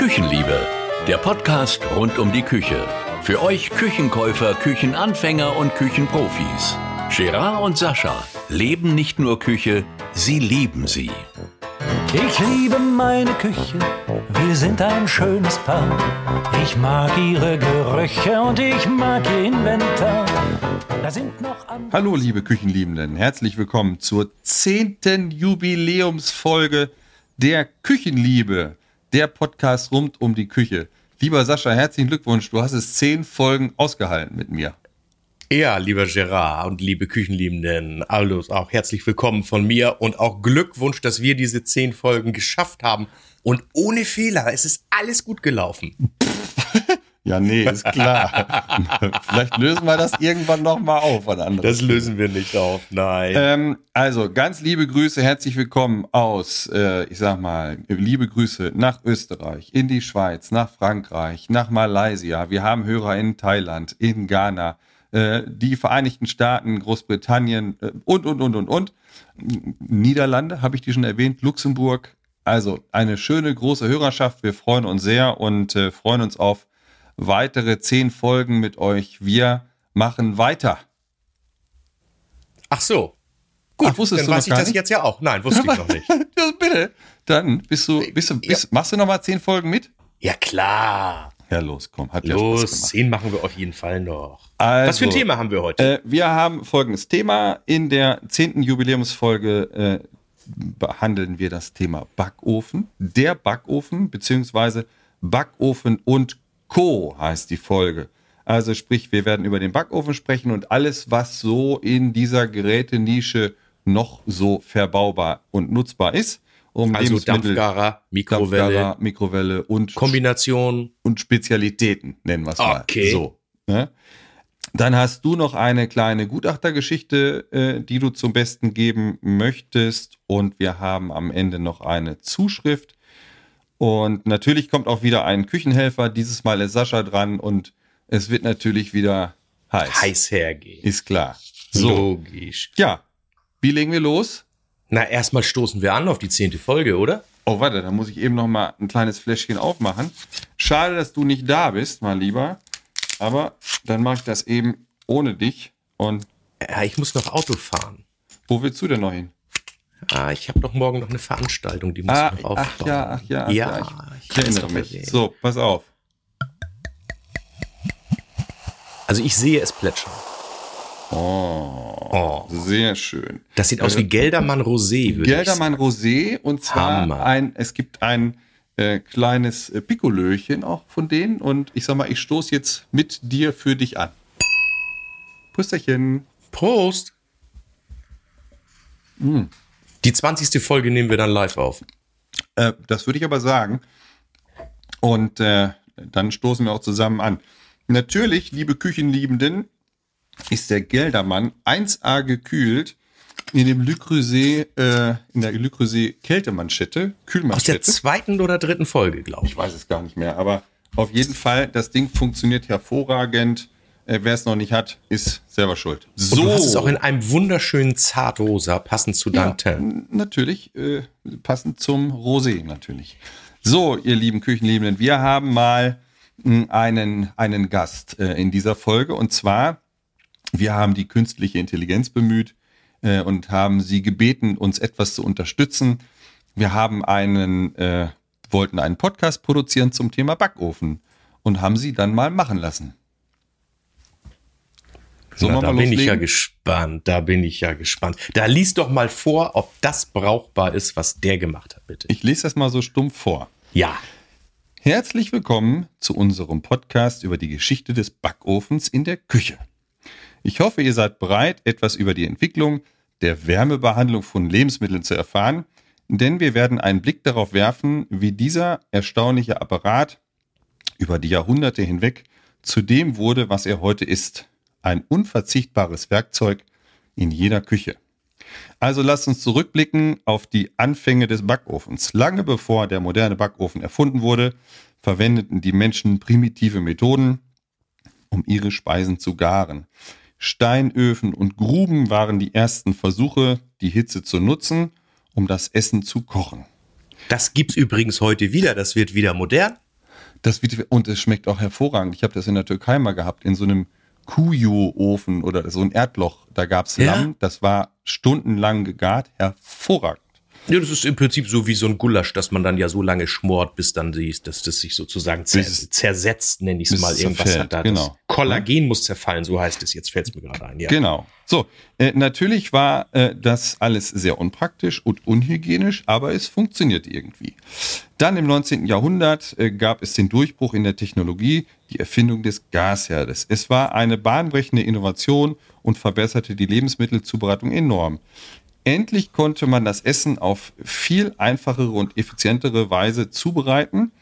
Küchenliebe, der Podcast rund um die Küche. Für euch Küchenkäufer, Küchenanfänger und Küchenprofis. Gerard und Sascha leben nicht nur Küche, sie lieben sie. Ich liebe meine Küche, wir sind ein schönes Paar. Ich mag ihre Gerüche und ich mag ihr Inventar. Da sind noch Hallo liebe Küchenliebenden, herzlich willkommen zur zehnten Jubiläumsfolge der Küchenliebe, der Podcast rund um die Küche. Lieber Sascha, herzlichen Glückwunsch, du hast es zehn Folgen ausgehalten mit mir. Ja, lieber Gerard und liebe Küchenliebenden, alles auch herzlich willkommen von mir und auch Glückwunsch, dass wir diese zehn Folgen geschafft haben und ohne Fehler. Es ist alles gut gelaufen. ja, nee, ist klar. Vielleicht lösen wir das irgendwann nochmal auf. das lösen wir nicht auf, nein. Ähm, also, ganz liebe Grüße, herzlich willkommen aus, äh, ich sag mal, liebe Grüße nach Österreich, in die Schweiz, nach Frankreich, nach Malaysia. Wir haben Hörer in Thailand, in Ghana, äh, die Vereinigten Staaten, Großbritannien äh, und, und, und, und, und. Niederlande, habe ich die schon erwähnt, Luxemburg. Also eine schöne große Hörerschaft. Wir freuen uns sehr und äh, freuen uns auf weitere zehn Folgen mit euch. Wir machen weiter. Ach so. Gut, Ach, wusstest dann du weiß ich das nicht? jetzt ja auch. Nein, wusste ich noch nicht. bitte. Dann bist du, bist du, bist, machst du noch mal zehn Folgen mit? Ja, klar. Ja, los, komm. Hat los, ja zehn machen wir auf jeden Fall noch. Also, Was für ein Thema haben wir heute? Äh, wir haben folgendes Thema. In der zehnten Jubiläumsfolge äh, behandeln wir das Thema Backofen. Der Backofen, beziehungsweise Backofen und Co. heißt die Folge. Also sprich, wir werden über den Backofen sprechen und alles, was so in dieser Gerätenische noch so verbaubar und nutzbar ist um also Dampfgarer, Mikrowelle, Dampfgarer, Mikrowelle und Kombination und Spezialitäten nennen wir es mal. Okay. So. Ne? Dann hast du noch eine kleine Gutachtergeschichte, äh, die du zum Besten geben möchtest. Und wir haben am Ende noch eine Zuschrift. Und natürlich kommt auch wieder ein Küchenhelfer. Dieses Mal ist Sascha dran und es wird natürlich wieder heiß. Heiß hergehen. Ist klar. So. Logisch. Ja. Wie legen wir los? Na, erstmal stoßen wir an auf die zehnte Folge, oder? Oh, warte, da muss ich eben noch mal ein kleines Fläschchen aufmachen. Schade, dass du nicht da bist, mein Lieber. Aber dann mache ich das eben ohne dich. Und ja, ich muss noch Auto fahren. Wo willst du denn noch hin? Ah, ich habe doch morgen noch eine Veranstaltung, die muss ah, ich noch aufbauen. Ach ja, ach ja. Ach ja, ja ich, ich erinnere mich. So, pass auf. Also ich sehe es plätschern. Oh, oh, sehr schön. Das sieht aus wie Geldermann Rosé. Geldermann Rosé und zwar Hammer. ein, es gibt ein äh, kleines äh, Pikolöchen auch von denen und ich sag mal, ich stoße jetzt mit dir für dich an. Pusterchen. Prost. Mm. Die 20. Folge nehmen wir dann live auf. Äh, das würde ich aber sagen. Und äh, dann stoßen wir auch zusammen an. Natürlich, liebe Küchenliebenden, ist der Geldermann 1A gekühlt in dem Le Creuset, äh, in der Le Creuset Kältemanschette, Kühlmanschette. Aus der zweiten oder dritten Folge, glaube ich. Ich weiß es gar nicht mehr, aber auf jeden Fall, das Ding funktioniert hervorragend. Äh, Wer es noch nicht hat, ist selber schuld. So. Und du hast es auch in einem wunderschönen Zartrosa, passend zu deinem ja, Natürlich, äh, passend zum Rosé natürlich. So, ihr lieben Küchenliebenden, wir haben mal hm, einen, einen Gast äh, in dieser Folge und zwar wir haben die künstliche Intelligenz bemüht äh, und haben sie gebeten, uns etwas zu unterstützen. Wir haben einen, äh, wollten einen Podcast produzieren zum Thema Backofen und haben sie dann mal machen lassen. So, Na, da bin ich ja gespannt. Da bin ich ja gespannt. Da liest doch mal vor, ob das brauchbar ist, was der gemacht hat, bitte. Ich lese das mal so stumpf vor. Ja. Herzlich willkommen zu unserem Podcast über die Geschichte des Backofens in der Küche. Ich hoffe, ihr seid bereit, etwas über die Entwicklung der Wärmebehandlung von Lebensmitteln zu erfahren, denn wir werden einen Blick darauf werfen, wie dieser erstaunliche Apparat über die Jahrhunderte hinweg zu dem wurde, was er heute ist. Ein unverzichtbares Werkzeug in jeder Küche. Also lasst uns zurückblicken auf die Anfänge des Backofens. Lange bevor der moderne Backofen erfunden wurde, verwendeten die Menschen primitive Methoden, um ihre Speisen zu garen. Steinöfen und Gruben waren die ersten Versuche, die Hitze zu nutzen, um das Essen zu kochen. Das gibt's übrigens heute wieder, das wird wieder modern. Das wird, und es schmeckt auch hervorragend. Ich habe das in der Türkei mal gehabt, in so einem Kuyu-Ofen oder so ein Erdloch. Da gab's Ja? Lamm, das war stundenlang gegart, hervorragend. Ja, das ist im Prinzip so wie so ein Gulasch, dass man dann ja so lange schmort, bis dann die, dass das sich sozusagen zer, zersetzt, nenne ich es mal. Irgendwas hat da. genau. Das Kollagen muss zerfallen, so heißt es. Jetzt fällt es mir gerade ein. Ja. Genau. So, äh, natürlich war äh, das alles sehr unpraktisch und unhygienisch, aber es funktioniert irgendwie. Dann im 19. Jahrhundert äh, gab es den Durchbruch in der Technologie, die Erfindung des Gasherdes. Es war eine bahnbrechende Innovation und verbesserte die Lebensmittelzubereitung enorm. Endlich konnte man das Essen auf viel einfachere und effizientere Weise zubereiten.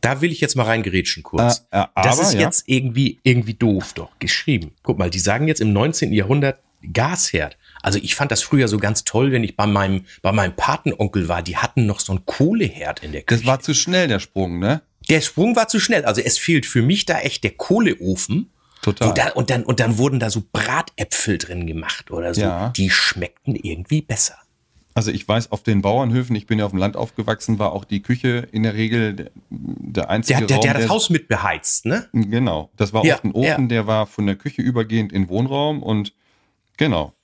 Da will ich jetzt mal reingerätschen kurz. Äh, äh, das aber, ist ja. jetzt irgendwie, irgendwie doof doch geschrieben. Guck mal, die sagen jetzt im 19. Jahrhundert Gasherd. Also ich fand das früher so ganz toll, wenn ich bei meinem, bei meinem Patenonkel war. Die hatten noch so einen Kohleherd in der Küche. Das war zu schnell, der Sprung, ne? der Sprung war zu schnell. Also es fehlt für mich da echt der Kohleofen. Total. Und, da, und, dann, und dann wurden da so Bratäpfel drin gemacht oder so. Ja. Die schmeckten irgendwie besser. Also ich weiß, auf den Bauernhöfen, ich bin ja auf dem Land aufgewachsen, war auch die Küche in der Regel der, der einzige Der, der, Raum, der hat das Haus mit beheizt, ne? Genau, das war Ja, oft ein Ofen, ja. der war von der Küche übergehend in Wohnraum und genau.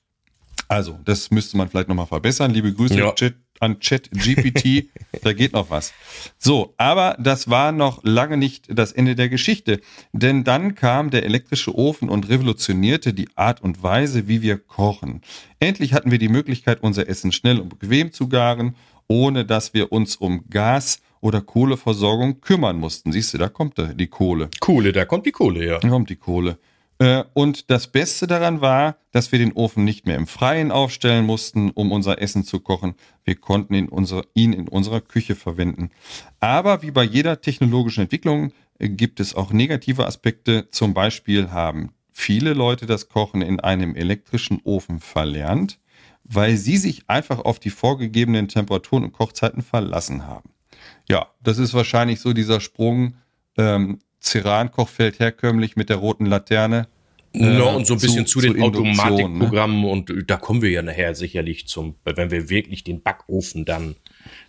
Also, das müsste man vielleicht nochmal verbessern. Liebe Grüße Ja. Chat, an ChatGPT, da geht noch was. So, aber das war noch lange nicht das Ende der Geschichte, denn dann kam der elektrische Ofen und revolutionierte die Art und Weise, wie wir kochen. Endlich hatten wir die Möglichkeit, unser Essen schnell und bequem zu garen, ohne dass wir uns um Gas oder Kohleversorgung kümmern mussten. Siehst du, da kommt die Kohle. Kohle, da kommt die Kohle, ja. Da kommt die Kohle. Äh, Und das Beste daran war, dass wir den Ofen nicht mehr im Freien aufstellen mussten, um unser Essen zu kochen. Wir konnten ihn, unsere, ihn in unserer Küche verwenden. Aber wie bei jeder technologischen Entwicklung äh, gibt es auch negative Aspekte. Zum Beispiel haben viele Leute das Kochen in einem elektrischen Ofen verlernt, weil sie sich einfach auf die vorgegebenen Temperaturen und Kochzeiten verlassen haben. Ja, das ist wahrscheinlich so dieser Sprung. Ähm, Ceran-Kochfeld herkömmlich mit der roten Laterne. Ja, und so ein bisschen zu, zu den ne? Automatikprogrammen und äh, da kommen wir ja nachher sicherlich zum, wenn wir wirklich den Backofen dann.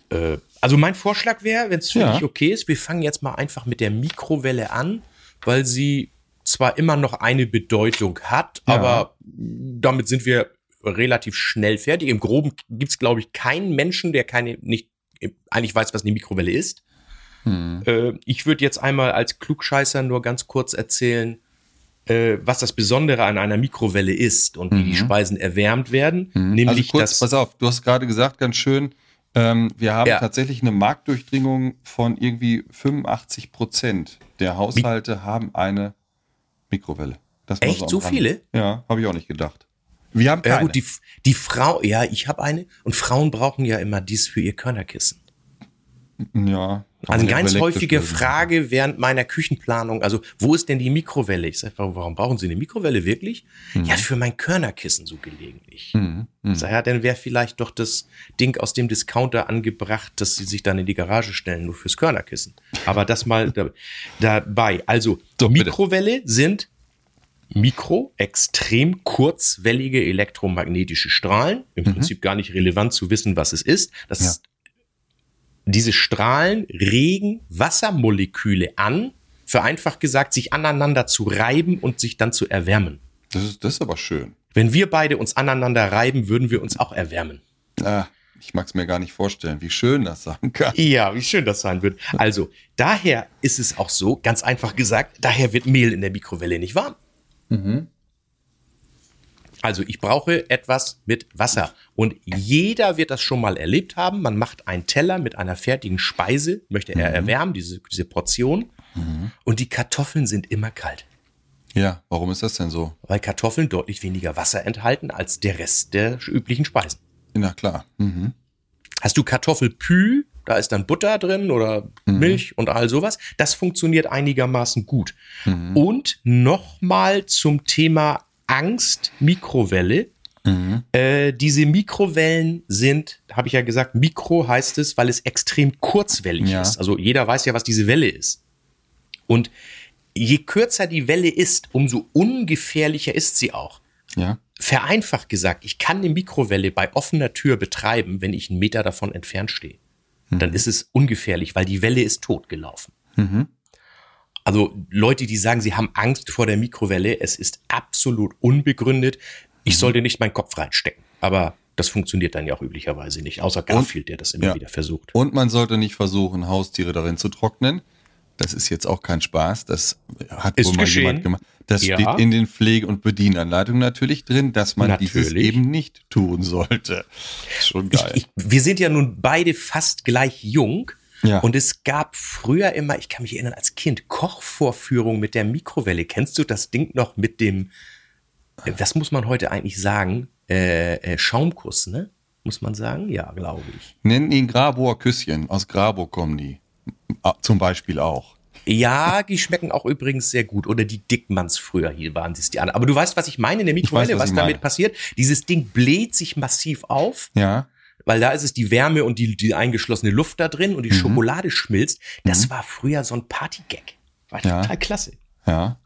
Äh, also mein Vorschlag wäre, wenn es für Ja. dich okay ist, wir fangen jetzt mal einfach mit der Mikrowelle an, weil sie zwar immer noch eine Bedeutung hat, Ja. aber damit sind wir relativ schnell fertig. Im Groben gibt's glaube ich, keinen Menschen, der keine nicht eigentlich weiß, was eine Mikrowelle ist. Hm. Äh, ich würde jetzt einmal als Klugscheißer nur ganz kurz erzählen, äh, was das Besondere an einer Mikrowelle ist und wie die Speisen erwärmt werden. Nämlich Also kurz, pass auf, du hast gerade gesagt, ganz schön, ähm, wir haben Ja. tatsächlich eine Marktdurchdringung von irgendwie 85 Prozent der Haushalte haben eine Mikrowelle. Echt? So Rande. viele? Ja, habe ich auch nicht gedacht. Wir haben keine. ja gut, die, die Frau, ja, ich habe eine und Frauen brauchen ja immer dies für ihr Körnerkissen. ja, Also eine ganz ja häufige. Frage während meiner Küchenplanung, also wo ist denn die Mikrowelle? Ich sage, warum, warum brauchen Sie eine Mikrowelle wirklich? Ja, für mein Körnerkissen so gelegentlich. Mhm. Ich sag, ja, dann wäre vielleicht doch das Ding aus dem Discounter angebracht, dass Sie sich dann in die Garage stellen, nur fürs Körnerkissen. Aber das mal da, dabei. Also So, bitte. Mikrowelle sind Mikro, extrem kurzwellige elektromagnetische Strahlen. Im Mhm. Prinzip gar nicht relevant zu wissen, was es ist. Das ist diese Strahlen regen Wassermoleküle an, vereinfacht gesagt, sich aneinander zu reiben und sich dann zu erwärmen. Das ist, das ist aber schön. Wenn wir beide uns aneinander reiben, würden wir uns auch erwärmen. Ah, ich mag es mir gar nicht vorstellen, wie schön das sein kann. Ja, wie schön das sein wird. Also, daher ist es auch so, ganz einfach gesagt, daher wird Mehl in der Mikrowelle nicht warm. Also, ich brauche etwas mit Wasser. Und jeder wird das schon mal erlebt haben. Man macht einen Teller mit einer fertigen Speise, möchte er erwärmen, diese, diese Portion. Und die Kartoffeln sind immer kalt. Ja, warum ist das denn so? weil Kartoffeln deutlich weniger Wasser enthalten als der Rest der üblichen Speisen. Na klar. Mhm. Hast du Kartoffelpü, da ist dann Butter drin oder Milch und all sowas. Das funktioniert einigermaßen gut. Und nochmal zum Thema Angst, Mikrowelle. Äh, diese Mikrowellen sind, habe ich ja gesagt, Mikro heißt es, weil es extrem kurzwellig Ja. ist. Also jeder weiß ja, was diese Welle ist. Und je kürzer die Welle ist, umso ungefährlicher ist sie auch. Ja. Vereinfacht gesagt, ich kann eine Mikrowelle bei offener Tür betreiben, wenn ich einen Meter davon entfernt stehe. Dann ist es ungefährlich, weil die Welle ist totgelaufen. Also Leute, die sagen, sie haben Angst vor der Mikrowelle, es ist absolut unbegründet. Ich mhm. sollte nicht meinen Kopf reinstecken. Aber das funktioniert dann ja auch üblicherweise nicht, außer Garfield, der das immer ja. wieder versucht. Und man sollte nicht versuchen, Haustiere darin zu trocknen. Das ist jetzt auch kein Spaß. Das hat ist wohl mal geschehen. jemand gemacht. Das ja. steht in den Pflege- und Bedienanleitungen natürlich drin, dass man natürlich. dieses eben nicht tun sollte. Schon geil. Ich, ich, wir sind ja nun beide fast gleich jung. Ja. Und es gab früher immer, ich kann mich erinnern, als Kind Kochvorführung mit der Mikrowelle. Kennst du das Ding noch mit dem, das muss man heute eigentlich sagen, äh, äh, Schaumkuss, ne? Muss man sagen? Ja, glaube ich. Nennen ihn Graboer Küsschen. Aus Grabo kommen die. Zum Beispiel auch. Ja, die schmecken auch übrigens sehr gut. Oder die Dickmanns früher hier waren es die anderen. Aber du weißt, was ich meine in der Mikrowelle, weiß, was, was damit passiert? Dieses Ding bläht sich massiv auf. Ja weil da ist es die Wärme und die, die eingeschlossene Luft da drin und die mhm. Schokolade schmilzt. Das mhm. war früher so ein Partygag. War ja. total klasse. Ja.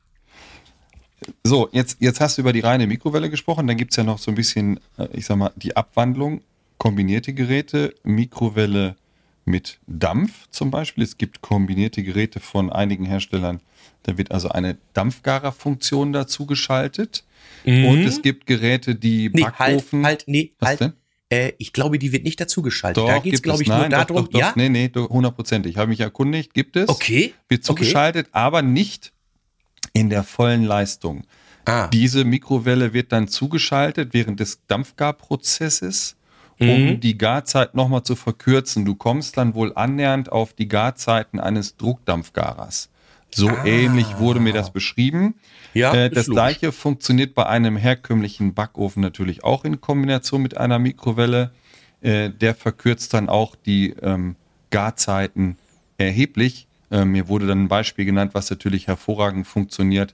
So, jetzt, jetzt hast du über die reine Mikrowelle gesprochen. Dann gibt es ja noch so ein bisschen, äh, ich sag mal, die Abwandlung. Kombinierte Geräte, Mikrowelle mit Dampf zum Beispiel. Es gibt kombinierte Geräte von einigen Herstellern. Da wird also eine Dampfgarerfunktion dazu geschaltet. Mhm. Und es gibt Geräte, die nee, halt, Backofen. Halt, halt, nee, Was halt. Denn? Äh, ich glaube, die wird nicht dazugeschaltet. Doch, da geht es, glaube ich, nein, nur darum. Doch, doch, ja? Nee, nee, hundertprozentig. Ich habe mich erkundigt, gibt es. Okay. Wird zugeschaltet, okay. aber nicht in der vollen Leistung. Ah. Diese Mikrowelle wird dann zugeschaltet während des Dampfgarprozesses, um mhm. die Garzeit nochmal zu verkürzen. Du kommst dann wohl annähernd auf die Garzeiten eines Druckdampfgarers. So ah. ähnlich wurde mir das beschrieben. Ja, äh, das gleiche funktioniert bei einem herkömmlichen Backofen natürlich auch in Kombination mit einer Mikrowelle. Äh, der verkürzt dann auch die ähm, Garzeiten erheblich. Äh, mir wurde dann ein Beispiel genannt, was natürlich hervorragend funktioniert.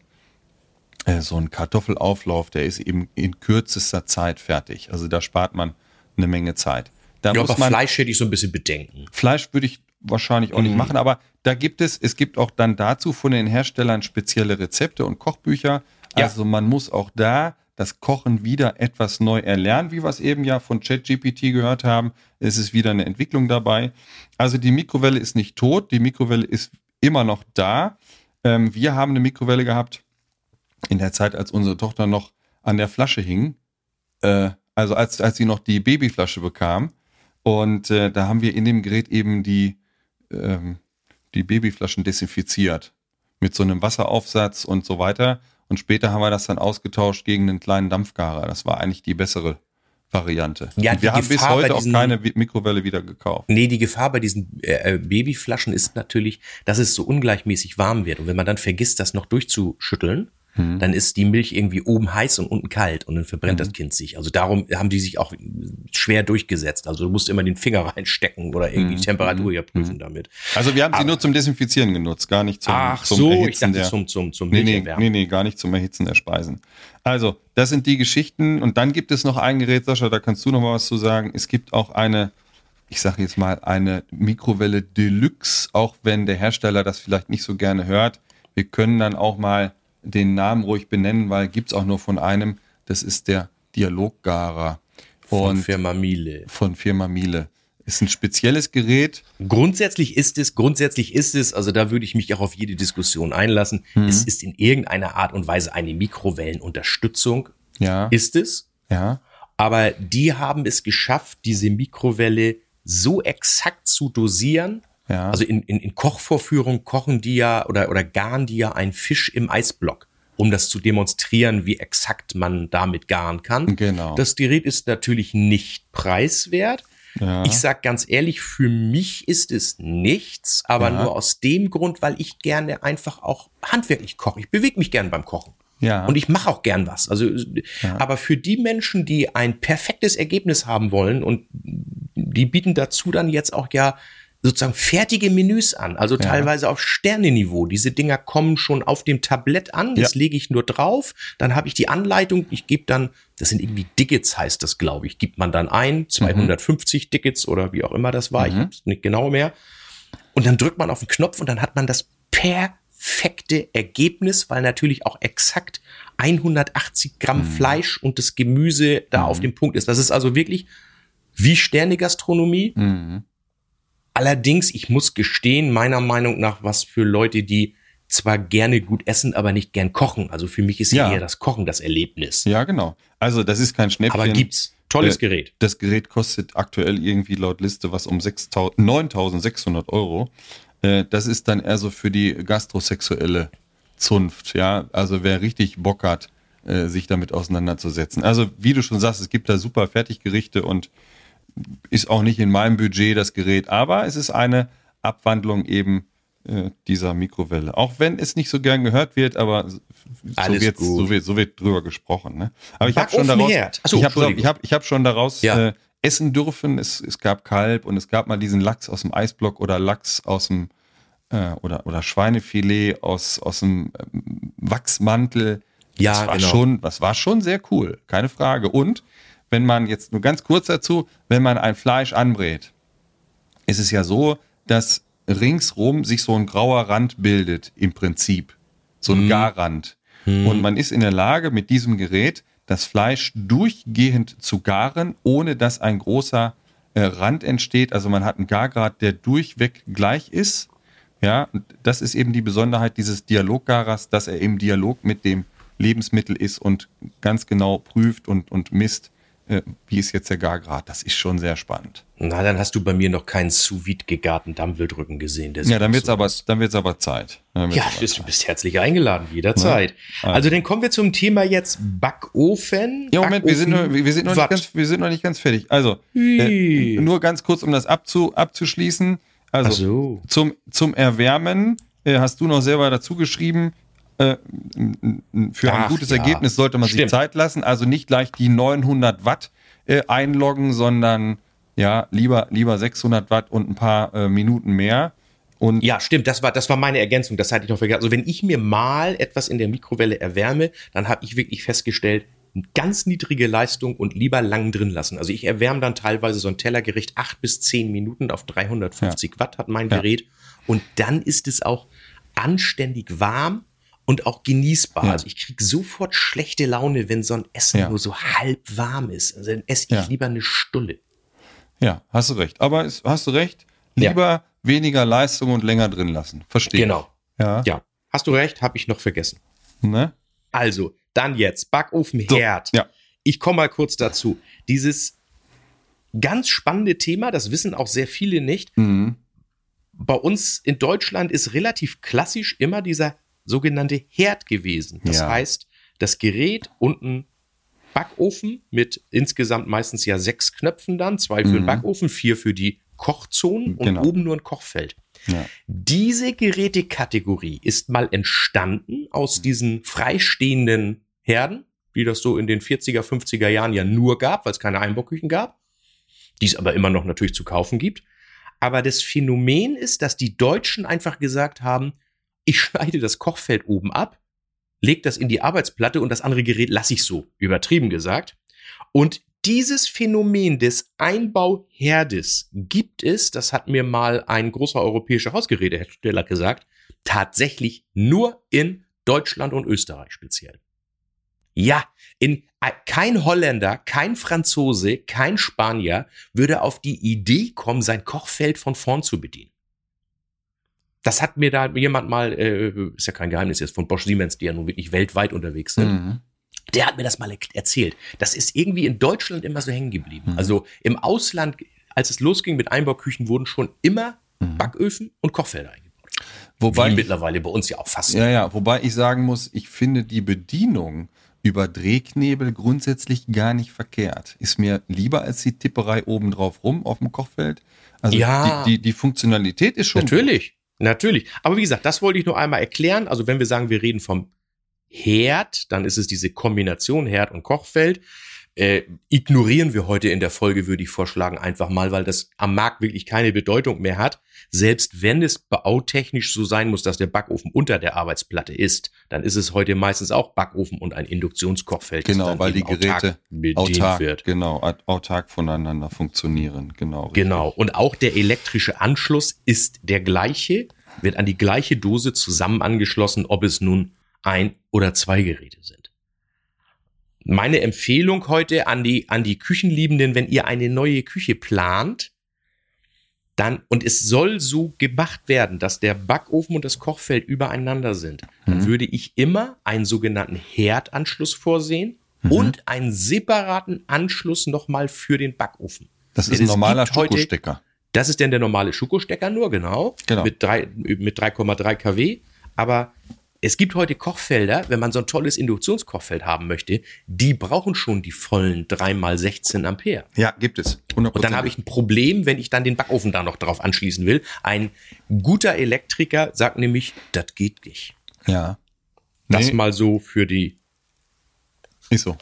Äh, so ein Kartoffelauflauf, der ist eben in kürzester Zeit fertig. Also da spart man eine Menge Zeit. Da ja, aber man, Fleisch hätte ich so ein bisschen Bedenken. Fleisch würde ich wahrscheinlich auch mhm. nicht machen, aber da gibt es, es gibt auch dann dazu von den Herstellern spezielle Rezepte und Kochbücher. Ja. Also man muss auch da das Kochen wieder etwas neu erlernen, wie wir es eben ja von ChatGPT gehört haben. Es ist wieder eine Entwicklung dabei. Also die Mikrowelle ist nicht tot, die Mikrowelle ist immer noch da. Ähm, wir haben eine Mikrowelle gehabt in der Zeit, als unsere Tochter noch an der Flasche hing. Äh, also als, als sie noch die Babyflasche bekam. Und äh, da haben wir in dem Gerät eben die ähm, die Babyflaschen desinfiziert mit so einem Wasseraufsatz und so weiter. Und später haben wir das dann ausgetauscht gegen einen kleinen Dampfgarer. Das war eigentlich die bessere Variante. Ja, wir haben bis heute diesen, auch keine Mikrowelle wieder gekauft. Nee, die Gefahr bei diesen äh, äh, Babyflaschen ist natürlich, dass es so ungleichmäßig warm wird. Und wenn man dann vergisst, das noch durchzuschütteln, Mhm. Dann ist die Milch irgendwie oben heiß und unten kalt und dann verbrennt mhm. das Kind sich. Also darum haben die sich auch schwer durchgesetzt. Also du musst immer den Finger reinstecken oder irgendwie mhm. die Temperatur ja prüfen mhm. damit. Also wir haben sie nur zum Desinfizieren genutzt, gar nicht zum, Ach zum so, Erhitzen ich dachte der, zum, zum, zum nee, nee, nee, nee, gar nicht zum Erhitzen der Speisen. Also, das sind die Geschichten. Und dann gibt es noch ein Gerät, Sascha, da kannst du noch mal was zu sagen. Es gibt auch eine, ich sage jetzt mal, eine Mikrowelle Deluxe, auch wenn der Hersteller das vielleicht nicht so gerne hört. Wir können dann auch mal den Namen ruhig benennen, weil gibt es auch nur von einem. Das ist der Dialoggarer. Von Firma Miele. Von Firma Miele. Ist ein spezielles Gerät. Grundsätzlich ist es, grundsätzlich ist es, also da würde ich mich auch auf jede Diskussion einlassen. Mhm. Es ist in irgendeiner Art und Weise eine Mikrowellenunterstützung. Ja. Ist es. Ja. Aber die haben es geschafft, diese Mikrowelle so exakt zu dosieren, ja. Also in, in, in Kochvorführungen kochen die ja oder, oder garen die ja einen Fisch im Eisblock, um das zu demonstrieren, wie exakt man damit garen kann. Genau. Das Gerät ist natürlich nicht preiswert. Ja. Ich sag ganz ehrlich, für mich ist es nichts, aber ja. nur aus dem Grund, weil ich gerne einfach auch handwerklich koche. Ich bewege mich gern beim Kochen. Ja. Und ich mache auch gern was. Also, ja. aber für die Menschen, die ein perfektes Ergebnis haben wollen und die bieten dazu dann jetzt auch ja sozusagen fertige Menüs an, also ja. teilweise auf Sterneniveau. Diese Dinger kommen schon auf dem Tablett an, das ja. lege ich nur drauf, dann habe ich die Anleitung, ich gebe dann, das sind irgendwie Dickets heißt das, glaube ich, gibt man dann ein, 250 mhm. Dickets oder wie auch immer das war, mhm. ich habe es nicht genau mehr. Und dann drückt man auf den Knopf und dann hat man das perfekte Ergebnis, weil natürlich auch exakt 180 Gramm mhm. Fleisch und das Gemüse da auf mhm. dem Punkt ist. Das ist also wirklich wie Sternegastronomie. Mhm Allerdings, ich muss gestehen, meiner Meinung nach, was für Leute, die zwar gerne gut essen, aber nicht gern kochen. Also für mich ist Ja. eher das Kochen das Erlebnis. Ja, genau. Also das ist kein Schnäppchen. aber gibt's. Tolles Gerät. Das Gerät kostet aktuell irgendwie laut Liste was um 6.000 9.600 Euro. Äh, Das ist dann eher so für die gastrosexuelle Zunft, ja. Also wer richtig Bock hat, äh, sich damit auseinanderzusetzen. Also wie du schon sagst, es gibt da super Fertiggerichte und ist auch nicht in meinem Budget das Gerät, aber es ist eine Abwandlung eben äh, dieser Mikrowelle. Auch wenn es nicht so gern gehört wird, aber so wird, so wird so wird drüber gesprochen. Ne? Aber ich habe schon daraus, Backofenherd. Ach so, ich habe Entschuldigung. ich hab, ich hab schon daraus Ja. äh, essen dürfen. Es, es gab Kalb und es gab mal diesen Lachs aus dem Eisblock oder Lachs aus dem äh, oder oder Schweinefilet aus aus dem ähm, Wachsmantel. Ja, das war genau. schon, das war schon sehr cool, keine Frage. Und wenn man jetzt nur ganz kurz dazu, wenn man ein Fleisch anbrät, ist es ja so, dass ringsrum sich so ein grauer Rand bildet im Prinzip, so Mhm. ein Garrand. Und man ist in der Lage, mit diesem Gerät das Fleisch durchgehend zu garen, ohne dass ein großer äh, Rand entsteht. Also man hat einen Gargrad, der durchweg gleich ist. Ja, das ist eben die Besonderheit dieses Dialoggarers, dass er im Dialog mit dem Lebensmittel ist und ganz genau prüft und, und misst, wie ist jetzt der Gargrad. Das ist schon sehr spannend. Na, dann hast du bei mir noch keinen sous vide gegarten Dammwildrücken gesehen. Ja, dann wird's so aber, aus. dann wird's aber Zeit. Wird's Ja, aber du bist, Zeit. bist herzlich eingeladen, jederzeit. Ja. Also dann kommen wir zum Thema jetzt Backofen. Ja, Moment, wir sind, noch, Backofen, wir, sind noch nicht ganz, wir sind noch nicht ganz fertig. Also, äh, nur ganz kurz, um das abzu, abzuschließen. Also, so. zum, zum Erwärmen äh, hast du noch selber dazu geschrieben, äh, für ein Ach, gutes ja. Ergebnis sollte man sich Stimmt. Zeit lassen. Also nicht gleich die 900 Watt äh, einloggen, sondern ja, lieber, lieber 600 Watt und ein paar äh, Minuten mehr. Und Ja, stimmt, das war, das war meine Ergänzung, das hatte ich noch vergessen. Also wenn ich mir mal etwas in der Mikrowelle erwärme, dann habe ich wirklich festgestellt, ganz niedrige Leistung und lieber lang drin lassen. Also ich erwärme dann teilweise so ein Tellergericht acht bis zehn Minuten auf 350 Watt hat mein Ja. Gerät und dann ist es auch anständig warm und auch genießbar. Ja. Also ich kriege sofort schlechte Laune, wenn so ein Essen Ja. nur so halb warm ist. Also dann esse ich Ja. lieber eine Stulle. ja, hast du recht. Aber es, hast du recht, lieber weniger Leistung und länger drin lassen. Verstehe. Genau. Ja. Ja, hast du recht, habe ich noch vergessen. Ne? Also, dann jetzt Backofenherd. So, ja. Ich komme mal kurz dazu. Dieses ganz spannende Thema, das wissen auch sehr viele nicht. Mhm. Bei uns in Deutschland ist relativ klassisch immer dieser sogenannte Herd gewesen. Das Ja. heißt, das Gerät und ein Backofen mit insgesamt meistens ja sechs Knöpfen dann, zwei für den Mhm. Backofen, vier für die Kochzonen und Genau. oben nur ein Kochfeld. Ja. Diese Gerätekategorie ist mal entstanden aus diesen freistehenden Herden, die das so in den 40er, 50er Jahren ja nur gab, weil es keine Einbauküchen gab, die es aber immer noch natürlich zu kaufen gibt. Aber das Phänomen ist, dass die Deutschen einfach gesagt haben, ich schneide das Kochfeld oben ab, leg das in die Arbeitsplatte und das andere Gerät lasse ich so, übertrieben gesagt. Und dieses Phänomen des Einbauherdes gibt es, das hat mir mal ein großer europäischer Hausgerätehersteller gesagt, tatsächlich nur in Deutschland und Österreich speziell. Ja, in äh, kein Holländer, kein Franzose, kein Spanier würde auf die Idee kommen, sein Kochfeld von vorn zu bedienen. Das hat mir da jemand mal, äh, ist ja kein Geheimnis jetzt, von Bosch Siemens, die ja nun wirklich weltweit unterwegs sind. Mhm. Der hat mir das mal er- erzählt. Das ist irgendwie in Deutschland immer so hängen geblieben. Mhm. Also im Ausland, als es losging mit Einbauküchen, wurden schon immer Mhm. Backöfen und Kochfelder eingebaut. Wobei Wie ich, mittlerweile bei uns ja auch fast. ja, ja, wobei ich sagen muss, ich finde die Bedienung über Drehknebel grundsätzlich gar nicht verkehrt. Ist mir lieber als die Tipperei oben drauf rum auf dem Kochfeld. Also Ja. die, die, die Funktionalität ist schon. Natürlich, natürlich. Aber wie gesagt, das wollte ich nur einmal erklären. Also wenn wir sagen, wir reden vom Herd, dann ist es diese Kombination Herd und Kochfeld. Äh, ignorieren wir heute in der Folge, würde ich vorschlagen, einfach mal, weil das am Markt wirklich keine Bedeutung mehr hat. Selbst wenn es bautechnisch so sein muss, dass der Backofen unter der Arbeitsplatte ist, dann ist es heute meistens auch Backofen und ein Induktionskochfeld. Genau, weil die autark Geräte bedient autark, wird. genau, aut- autark voneinander funktionieren. Genau. richtig. Genau. Und auch der elektrische Anschluss ist der gleiche, wird an die gleiche Dose zusammen angeschlossen, ob es nun ein oder zwei Geräte sind. Meine Empfehlung heute an die, an die Küchenliebenden, wenn ihr eine neue Küche plant, dann, und es soll so gemacht werden, dass der Backofen und das Kochfeld übereinander sind, dann Mhm. würde ich immer einen sogenannten Herdanschluss vorsehen Mhm. und einen separaten Anschluss nochmal für den Backofen. Das ist Denn ein normaler Schokostecker. Das ist denn der normale Schuko-Stecker nur, genau. Genau. Mit, drei, mit 3,3 kW. Aber es gibt heute Kochfelder, wenn man so ein tolles Induktionskochfeld haben möchte, die brauchen schon die vollen 3x16 Ampere. Ja, gibt es. 100%. Und dann habe ich ein Problem, wenn ich dann den Backofen da noch drauf anschließen will. Ein guter Elektriker sagt nämlich, das geht nicht. Ja. Das Nee. mal so für die. Ist so.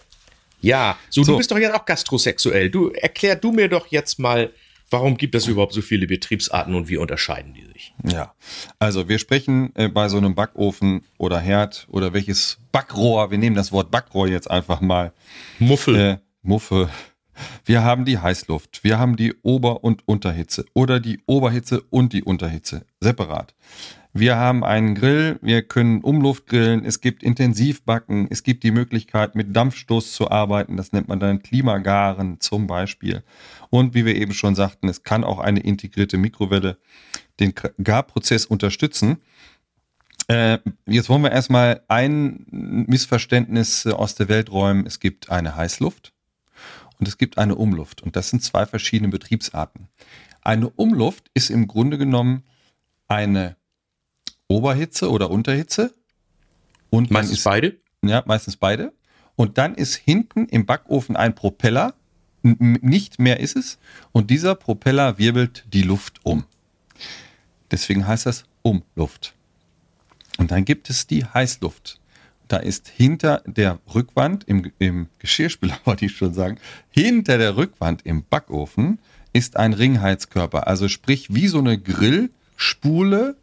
Ja, so, So. du bist doch jetzt auch gastrosexuell. Du erklär du mir doch jetzt mal, warum gibt es überhaupt so viele Betriebsarten und wie unterscheiden die sich? Ja, also wir sprechen äh, bei so einem Backofen oder Herd oder welches Backrohr, wir nehmen das Wort Backrohr jetzt einfach mal, Muffel. äh, Muffe. Wir haben die Heißluft, wir haben die Ober- und Unterhitze oder die Oberhitze und die Unterhitze separat. Wir haben einen Grill, wir können Umluft grillen, es gibt Intensivbacken, es gibt die Möglichkeit mit Dampfstoß zu arbeiten, das nennt man dann Klimagaren zum Beispiel. Und wie wir eben schon sagten, es kann auch eine integrierte Mikrowelle den Garprozess unterstützen. Äh, jetzt wollen wir erstmal ein Missverständnis äh, aus der Welt räumen. Es gibt eine Heißluft und es gibt eine Umluft. Und das sind zwei verschiedene Betriebsarten. Eine Umluft ist im Grunde genommen eine Oberhitze oder Unterhitze. Und man Meistens ist beide? ja, meistens beide. Und dann ist hinten im Backofen ein Propeller. Nicht mehr ist es. Und dieser Propeller wirbelt die Luft um. Deswegen heißt das Umluft. Und dann gibt es die Heißluft. Da ist hinter der Rückwand, im, im Geschirrspüler wollte ich schon sagen, hinter der Rückwand im Backofen ist ein Ringheizkörper. Also sprich wie so eine Grillspule.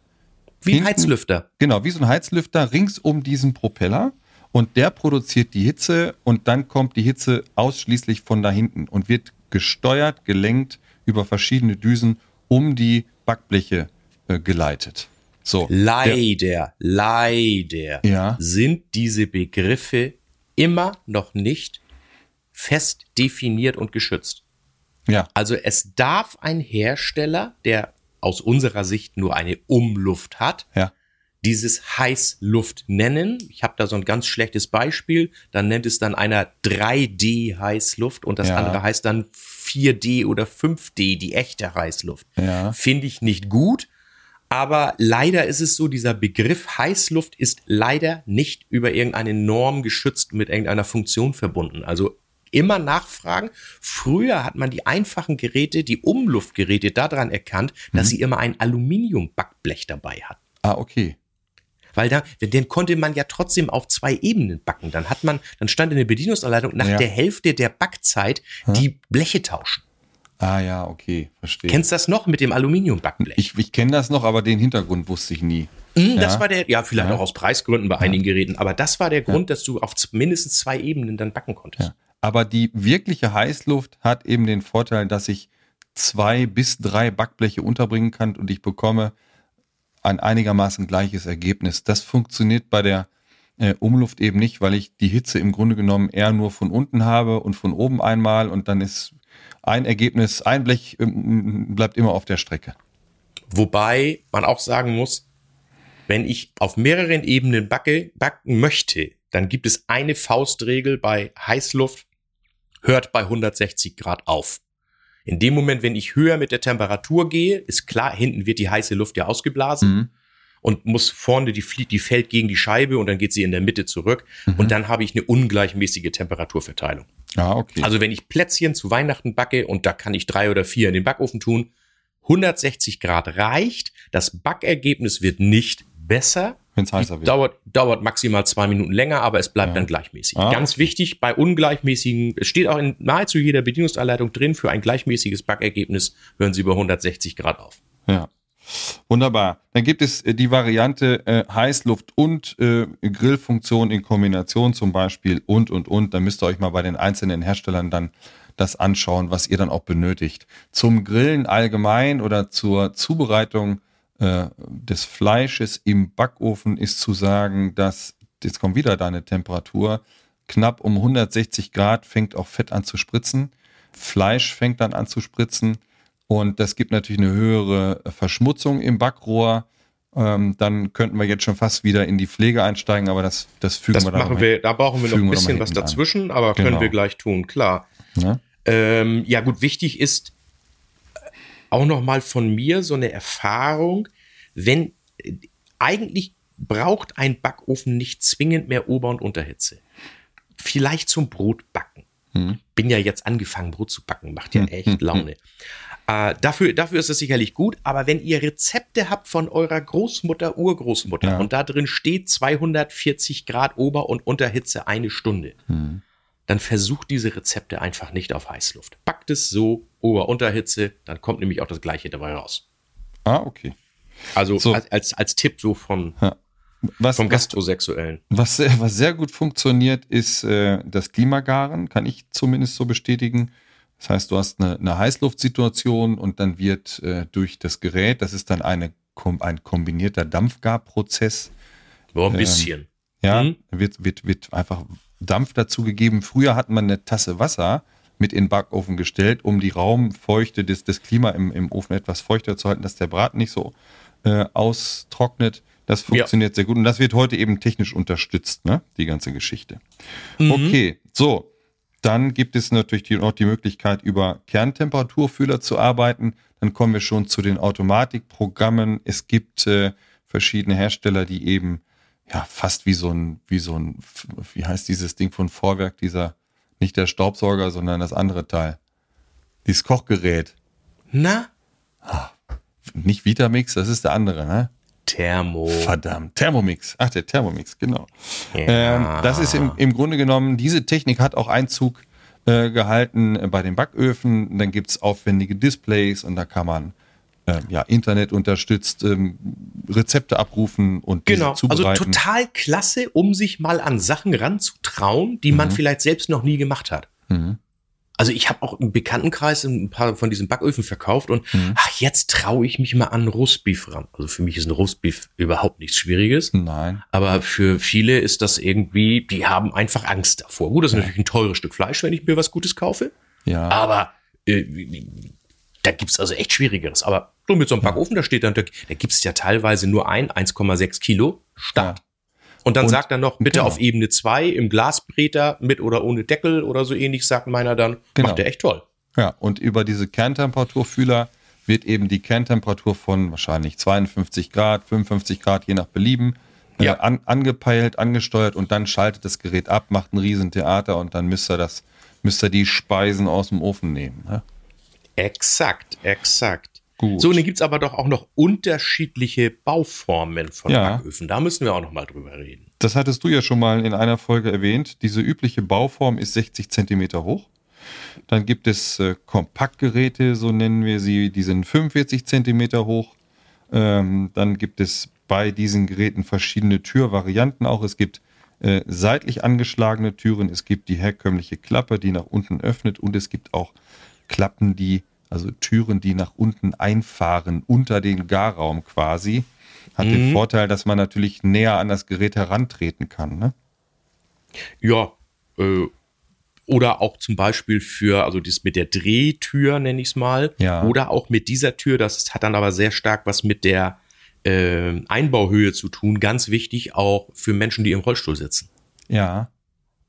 Wie ein Hinten- Heizlüfter. Genau, wie so ein Heizlüfter rings um diesen Propeller. Und der produziert die Hitze und dann kommt die Hitze ausschließlich von da hinten und wird gesteuert, gelenkt über verschiedene Düsen um die Backbleche äh, geleitet. So. Der, Leider, leider Ja. sind diese Begriffe immer noch nicht fest definiert und geschützt. ja, Also es darf ein Hersteller, der aus unserer Sicht nur eine Umluft hat, ja. Dieses Heißluft nennen. Ich habe da so ein ganz schlechtes Beispiel. Dann nennt es dann einer 3D Heißluft und das Ja. andere heißt dann 4D oder 5D, die echte Heißluft. Ja. Finde ich nicht gut. Aber leider ist es so, dieser Begriff Heißluft ist leider nicht über irgendeine Norm geschützt mit irgendeiner Funktion verbunden. Also immer nachfragen. Früher hat man die einfachen Geräte, die Umluftgeräte daran erkannt, dass sie immer ein Aluminiumbackblech dabei hatten. Ah, okay. Weil da, den konnte man ja trotzdem auf zwei Ebenen backen. Dann hat man, dann stand in der Bedienungsanleitung nach Ja. der Hälfte der Backzeit die Bleche tauschen. Ah ja, okay, verstehe. Kennst du das noch mit dem Aluminiumbackblech? ich ich kenne das noch, aber den Hintergrund wusste ich nie. Mm, Das Ja. war der, ja, vielleicht Ja. auch aus Preisgründen bei einigen Geräten, aber das war der Grund, dass du auf mindestens zwei Ebenen dann backen konntest. Ja. Aber die wirkliche Heißluft hat eben den Vorteil, dass ich zwei bis drei Backbleche unterbringen kann und ich bekomme ein einigermaßen gleiches Ergebnis. Das funktioniert bei der äh, Umluft eben nicht, weil ich die Hitze im Grunde genommen eher nur von unten habe und von oben einmal und dann ist ein Ergebnis, ein Blech ähm, bleibt immer auf der Strecke. Wobei man auch sagen muss, wenn ich auf mehreren Ebenen backe, backen möchte, dann gibt es eine Faustregel bei Heißluft, hört bei 160 Grad auf. In dem Moment, wenn ich höher mit der Temperatur gehe, ist klar, hinten wird die heiße Luft ja ausgeblasen. Mhm. und muss vorne, die, flie- die fällt gegen die Scheibe und dann geht sie in der Mitte zurück und dann habe ich eine ungleichmäßige Temperaturverteilung. Ja, okay. Also wenn ich Plätzchen zu Weihnachten backe und da kann ich drei oder vier in den Backofen tun, 160 Grad reicht, das Backergebnis wird nicht besser. Wenn es heißer wird. Dauert, dauert maximal zwei Minuten länger, aber es bleibt Ja. dann gleichmäßig. Ah, Ganz wichtig, bei ungleichmäßigen, es steht auch in nahezu jeder Bedienungsanleitung drin, für ein gleichmäßiges Backergebnis hören Sie bei 160 Grad auf. Ja. Wunderbar. Dann gibt es äh, die Variante äh, Heißluft und äh, Grillfunktion in Kombination zum Beispiel und, und, und. Da müsst ihr euch mal bei den einzelnen Herstellern dann das anschauen, was ihr dann auch benötigt. Zum Grillen allgemein oder zur Zubereitung äh, des Fleisches im Backofen ist zu sagen, dass, jetzt kommt wieder deine Temperatur, knapp um 160 Grad fängt auch Fett an zu spritzen. Fleisch fängt dann an zu spritzen. Und das gibt natürlich eine höhere Verschmutzung im Backrohr. Ähm, dann könnten wir jetzt schon fast wieder in die Pflege einsteigen, aber das, das fügen Das wir dann machen wir, da brauchen wir noch ein bisschen was hinten an. dazwischen, aber können Genau. wir gleich tun, klar. Ne? Ähm, ja, gut, wichtig ist auch nochmal von mir so eine Erfahrung, wenn eigentlich braucht ein Backofen nicht zwingend mehr Ober- und Unterhitze. Vielleicht zum Brotbacken. Hm. Bin ja jetzt angefangen, Brot zu backen, macht ja echt Laune. Äh, dafür, dafür ist es sicherlich gut, aber wenn ihr Rezepte habt von eurer Großmutter, Urgroßmutter Ja. und da drin steht 240 Grad Ober- und Unterhitze eine Stunde, Hm. dann versucht diese Rezepte einfach nicht auf Heißluft. Backt es so, Ober-Unterhitze, dann kommt nämlich auch das Gleiche dabei raus. Ah, okay. Also So. als, als, als Tipp so von, Was, vom Gastrosexuellen. was, sehr- was sehr gut funktioniert, ist äh, das Klimagaren, kann ich zumindest so bestätigen. Das heißt, du hast eine, eine Heißluftsituation und dann wird äh, durch das Gerät, das ist dann eine, ein kombinierter Dampfgarprozess, Nur ein Ähm, bisschen. Ja, Mhm. wird, wird, wird einfach Dampf dazu gegeben. Früher hat man eine Tasse Wasser mit in den Backofen gestellt, um die Raumfeuchte des, des Klima im, im Ofen etwas feuchter zu halten, dass der Braten nicht so äh, austrocknet. Das funktioniert sehr gut. Und das wird heute eben technisch unterstützt, ne? die ganze Geschichte. Okay, so. Dann gibt es natürlich die, noch die Möglichkeit, über Kerntemperaturfühler zu arbeiten. Dann kommen wir schon zu den Automatikprogrammen. Es gibt äh, verschiedene Hersteller, die eben ja fast wie so ein, wie so ein, wie heißt dieses Ding von Vorwerk, dieser, nicht der Staubsauger, sondern das andere Teil. Dieses Kochgerät. Na? Nicht Vitamix, das ist der andere, ne? Thermo. Verdammt, Thermomix. Ach, der Thermomix, genau. Ja. Ähm, das ist im, im Grunde genommen, diese Technik hat auch Einzug äh, gehalten äh, bei den Backöfen. Dann gibt's aufwendige Displays und da kann man äh, ja, Internet unterstützt ähm, Rezepte abrufen und Genau, also zubereiten. total klasse, um sich mal an Sachen ranzutrauen, die man vielleicht selbst noch nie gemacht hat. Mhm. Also ich habe auch im Bekanntenkreis ein paar von diesen Backöfen verkauft und Mhm. ach, jetzt traue ich mich mal an Roastbeef ran. Also für mich ist ein Roastbeef überhaupt nichts Schwieriges. Nein. Aber für viele ist das irgendwie, die haben einfach Angst davor. Gut, das ist natürlich ein teures Stück Fleisch, wenn ich mir was Gutes kaufe. Ja. Aber äh, da gibt's also echt Schwierigeres. Aber so mit so einem Backofen, da steht dann, da, da gibt's ja teilweise nur ein 1,6 Kilo Start. Ja. Und dann Und- sagt er noch, bitte genau. auf Ebene 2 im Glasbreter mit oder ohne Deckel oder so ähnlich, sagt meiner dann. Genau. Macht der echt toll. Ja, und über diese Kerntemperaturfühler wird eben die Kerntemperatur von wahrscheinlich 52 Grad, 55 Grad, je nach Belieben, Ja. äh, an, angepeilt, angesteuert und dann schaltet das Gerät ab, macht ein Riesentheater und dann müsst ihr das, müsst ihr die Speisen aus dem Ofen nehmen. Ne? Exakt, exakt. Gut. So, und dann gibt's aber doch auch noch unterschiedliche Bauformen von Ja. Backöfen. Da müssen wir auch noch mal drüber reden. Das hattest du ja schon mal in einer Folge erwähnt. Diese übliche Bauform ist 60 Zentimeter hoch. Dann gibt es äh, Kompaktgeräte, so nennen wir sie, die sind 45 Zentimeter hoch. Ähm, dann gibt es bei diesen Geräten verschiedene Türvarianten auch. Es gibt äh, seitlich angeschlagene Türen, es gibt die herkömmliche Klappe, die nach unten öffnet und es gibt auch Klappen, die, also Türen, die nach unten einfahren, unter den Garraum quasi. Hat den Vorteil, dass man natürlich näher an das Gerät herantreten kann. Ne? Ja, äh, oder auch zum Beispiel für, also das mit der Drehtür, nenne ich es mal. Ja. Oder auch mit dieser Tür, das hat dann aber sehr stark was mit der äh, Einbauhöhe zu tun. Ganz wichtig auch für Menschen, die im Rollstuhl sitzen. Ja,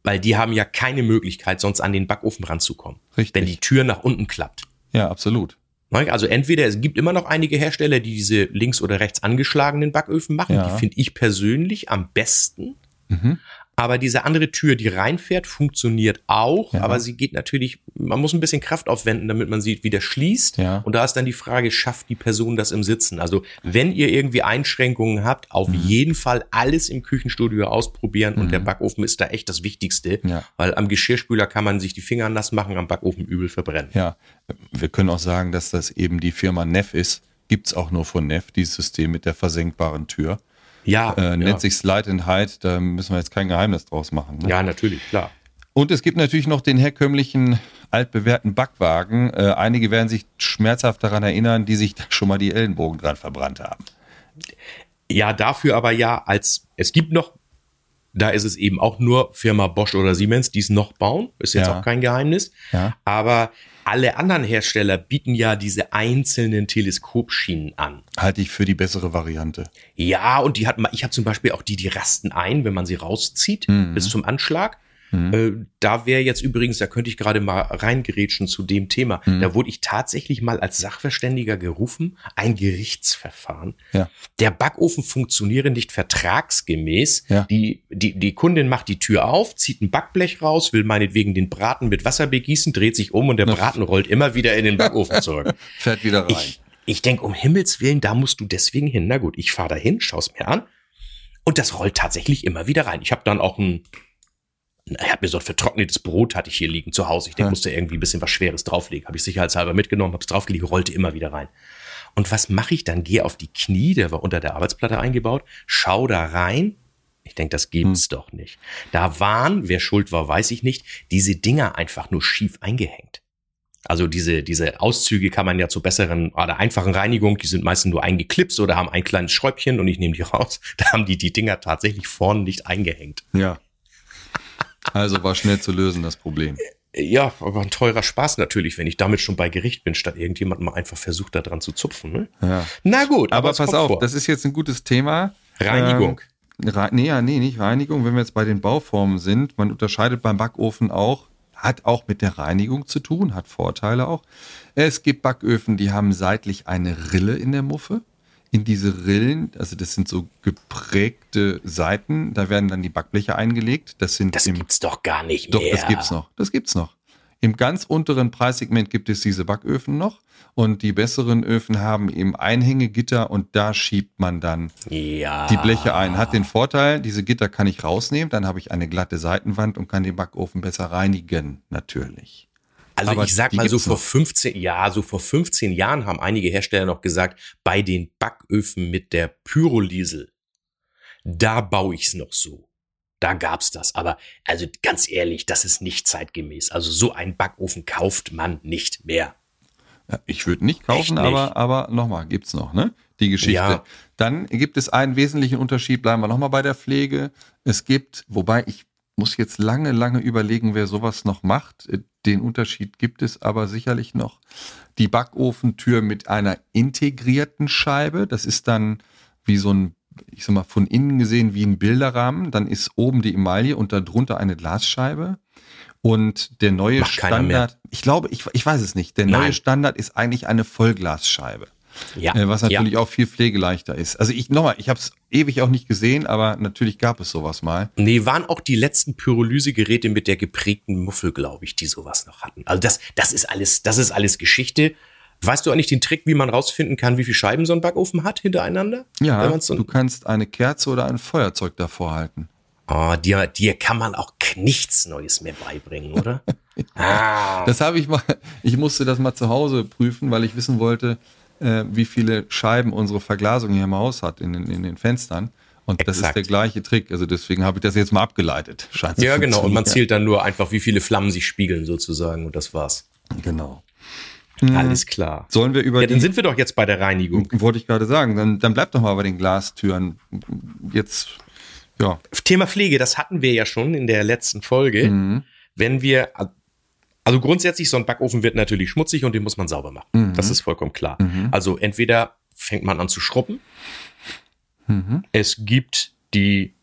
Weil die haben ja keine Möglichkeit, sonst an den Backofen ranzukommen. Richtig. Wenn die Tür nach unten klappt. Ja, absolut. Ne? Also entweder, es gibt immer noch einige Hersteller, die diese links oder rechts angeschlagenen Backöfen machen. Ja. Die finde ich persönlich am besten. Mhm. Aber diese andere Tür, die reinfährt, funktioniert auch, Ja. aber sie geht natürlich, man muss ein bisschen Kraft aufwenden, damit man sie wieder schließt. Ja. Und da ist dann die Frage, schafft die Person das im Sitzen? Also wenn ihr irgendwie Einschränkungen habt, auf Mhm. jeden Fall alles im Küchenstudio ausprobieren und der Backofen ist da echt das Wichtigste, Ja. weil am Geschirrspüler kann man sich die Finger nass machen, am Backofen übel verbrennen. Ja, wir können auch sagen, dass das eben die Firma Neff ist. Gibt's auch nur von Neff, dieses System mit der versenkbaren Tür. Ja, Äh, ja. Nennt sich Slide and Hide, da müssen wir jetzt kein Geheimnis draus machen. Ne? ja, natürlich, klar. Und es gibt natürlich noch den herkömmlichen altbewährten Backwagen. Äh, einige werden sich schmerzhaft daran erinnern, die sich da schon mal die Ellenbogen dran verbrannt haben. Ja, dafür aber ja, als es gibt noch Da ist es eben auch nur Firma Bosch oder Siemens, die es noch bauen. Ist jetzt Ja. auch kein Geheimnis. Ja. Aber alle anderen Hersteller bieten ja diese einzelnen Teleskopschienen an. Halte ich für die bessere Variante. Ja, und die hat ma- ich habe zum Beispiel auch die, die rasten ein, wenn man sie rauszieht, Mhm. bis zum Anschlag. Äh, da wäre jetzt übrigens, da könnte ich gerade mal reingerätschen zu dem Thema. Mhm. Da wurde ich tatsächlich mal als Sachverständiger gerufen, ein Gerichtsverfahren. Ja. Der Backofen funktioniere nicht vertragsgemäß. Ja. Die, die, die Kundin macht die Tür auf, zieht ein Backblech raus, will meinetwegen den Braten mit Wasser begießen, dreht sich um und der Braten rollt immer wieder in den Backofen zurück. Fährt wieder rein. Ich, ich denke, um Himmels Willen, da musst du deswegen hin. Na gut, ich fahre dahin, schau's mir an. Und das rollt tatsächlich immer wieder rein. Ich habe dann auch ein, er hat mir so ein vertrocknetes Brot hatte ich hier liegen zu Hause. Ich denke, Ja. musste irgendwie ein bisschen was Schweres drauflegen. Habe ich sicherheitshalber mitgenommen, habe es draufgelegt, rollte immer wieder rein. Und was mache ich dann? Gehe auf die Knie, der war unter der Arbeitsplatte eingebaut, schau da rein. Ich denke, das gibt's doch nicht. Da waren, wer schuld war, weiß ich nicht, diese Dinger einfach nur schief eingehängt. Also diese, diese Auszüge kann man ja zur besseren oder einfachen Reinigung, die sind meistens nur eingeklipst oder haben ein kleines Schräubchen und ich nehme die raus. Da haben die die Dinger tatsächlich vorne nicht eingehängt. Ja. Also war schnell zu lösen, das Problem. Ja, aber ein teurer Spaß natürlich, wenn ich damit schon bei Gericht bin, statt irgendjemand mal einfach versucht, da dran zu zupfen. Ne? Ja. Na gut, Aber es pass auf, vor. das ist jetzt ein gutes Thema. Reinigung. Ähm, Re nee, ja, nee, nicht Reinigung. Wenn wir jetzt bei den Bauformen sind, man unterscheidet beim Backofen auch, hat auch mit der Reinigung zu tun, hat Vorteile auch. Es gibt Backöfen, die haben seitlich eine Rille in der Muffe. In diese Rillen, also das sind so geprägte Seiten, da werden dann die Backbleche eingelegt. Das sind das im gibt's doch gar nicht Doch, mehr. das gibt's noch. Das gibt's noch. Im ganz unteren Preissegment gibt es diese Backöfen noch. Und die besseren Öfen haben eben Einhängegitter und da schiebt man dann Ja. die Bleche ein. Hat den Vorteil, diese Gitter kann ich rausnehmen, dann habe ich eine glatte Seitenwand und kann den Backofen besser reinigen, natürlich. Also Aber ich sag mal so vor noch. 15, ja, so vor 15 Jahren haben einige Hersteller noch gesagt, bei den Backöfen mit der Pyroliesel, da baue ich's noch so. Da gab's das. Aber also ganz ehrlich, das ist nicht zeitgemäß. Also so einen Backofen kauft man nicht mehr. Ich würde nicht kaufen, nicht? aber, aber nochmal, gibt's noch, ne? Die Geschichte. Ja. Dann gibt es einen wesentlichen Unterschied, bleiben wir nochmal bei der Pflege. Es gibt, wobei ich muss jetzt lange, lange überlegen, wer sowas noch macht. Äh, Den Unterschied gibt es aber sicherlich noch. Die Backofentür mit einer integrierten Scheibe. Das ist dann wie so ein, ich sag mal, von innen gesehen wie ein Bilderrahmen. Dann ist oben die Emaille und darunter eine Glasscheibe. Und der neue. Standard, ich glaube, ich, ich weiß es nicht, der neue Nein. Standard ist eigentlich eine Vollglasscheibe. Ja. Äh, was natürlich ja. auch viel pflegeleichter ist. Also ich nochmal, ich habe es ewig auch nicht gesehen, aber natürlich gab es sowas mal. Nee, waren auch die letzten Pyrolysegeräte mit der geprägten Muffel, glaube ich, die sowas noch hatten. Also das, das ist alles, das ist alles Geschichte. Weißt du eigentlich den Trick, wie man rausfinden kann, wie viel Scheiben so ein Backofen hat hintereinander? Ja, so du kannst eine Kerze oder ein Feuerzeug davor halten. Oh, dir, dir kann man auch nichts Neues mehr beibringen, oder? ah, Das habe ich mal, ich musste das mal zu Hause prüfen, weil ich wissen wollte, äh, wie viele Scheiben unsere Verglasung hier im Haus hat in den, in den Fenstern. Und das ist Exakt. der gleiche Trick. Also deswegen habe ich das jetzt mal abgeleitet. Scheint ja, genau. Und man zählt dann nur einfach, wie viele Flammen sich spiegeln sozusagen. Und das war's. Genau. Alles klar. Sollen wir über Ja, dann sind wir doch jetzt bei der Reinigung. Wollte ich gerade sagen. Dann, dann bleib doch mal bei den Glastüren. Jetzt, ja. Thema Pflege, das hatten wir ja schon in der letzten Folge. Wenn wir, also grundsätzlich, so ein Backofen wird natürlich schmutzig und den muss man sauber machen. Das ist vollkommen klar. Also entweder fängt man an zu schrubben. Es gibt die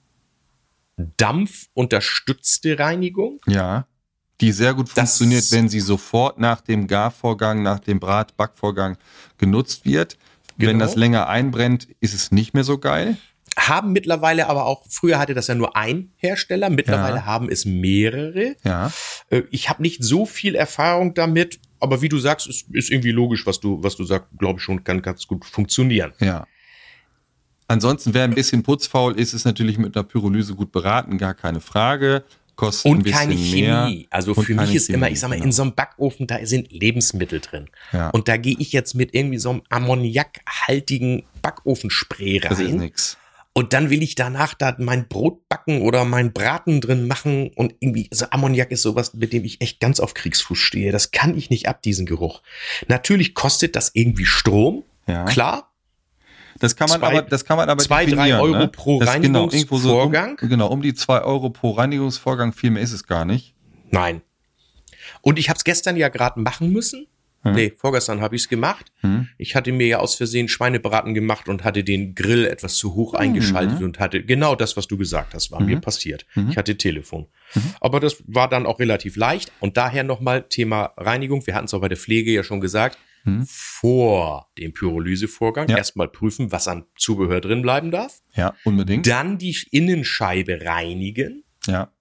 dampfunterstützte Reinigung. Ja. Die sehr gut Das- funktioniert, wenn sie sofort nach dem Garvorgang, nach dem Brat-Backvorgang genutzt wird. Wenn Genau. das länger einbrennt, ist es nicht mehr so geil. Haben mittlerweile aber auch, früher hatte das ja nur ein Hersteller, mittlerweile Ja. haben es mehrere. Ja. Äh, Ich habe nicht so viel Erfahrung damit, aber wie du sagst, ist, ist irgendwie logisch, was du, was du sagst, glaube ich schon, kann ganz gut funktionieren. Ja. Ansonsten, wer ein bisschen putzfaul ist, ist natürlich mit einer Pyrolyse gut beraten, gar keine Frage. Kostet Und keine mehr. Chemie. Also Und für mich ist immer, Chemie, ich sag mal, genau. in so einem Backofen, da sind Lebensmittel drin. Ja. Und da gehe ich jetzt mit irgendwie so einem ammoniakhaltigen Backofenspray Das ist rein. nix. Und dann will ich danach da mein Brot backen oder mein Braten drin machen. Und irgendwie, so Ammoniak ist sowas, mit dem ich echt ganz auf Kriegsfuß stehe. Das kann ich nicht ab, diesen Geruch. Natürlich kostet das irgendwie Strom. Ja. Klar. Das kann man Zwei- aber, das kann man aber zwei, drei Euro ne? pro das, genau, irgendwo so um, Reinigungsvorgang? genau, um die zwei Euro pro Reinigungsvorgang, viel mehr ist es gar nicht. Nein. Und ich habe es gestern ja gerade machen müssen. Nee, vorgestern habe ich es gemacht. Ich hatte mir ja aus Versehen Schweinebraten gemacht und hatte den Grill etwas zu hoch eingeschaltet und hatte genau das, was du gesagt hast, war mir passiert. Ich hatte Telefon. Aber das war dann auch relativ leicht. Und daher nochmal Thema Reinigung. Wir hatten es auch bei der Pflege ja schon gesagt. Vor dem Pyrolysevorgang Ja. erstmal prüfen, was an Zubehör drin bleiben darf. Ja, unbedingt. Dann die Innenscheibe reinigen Ja.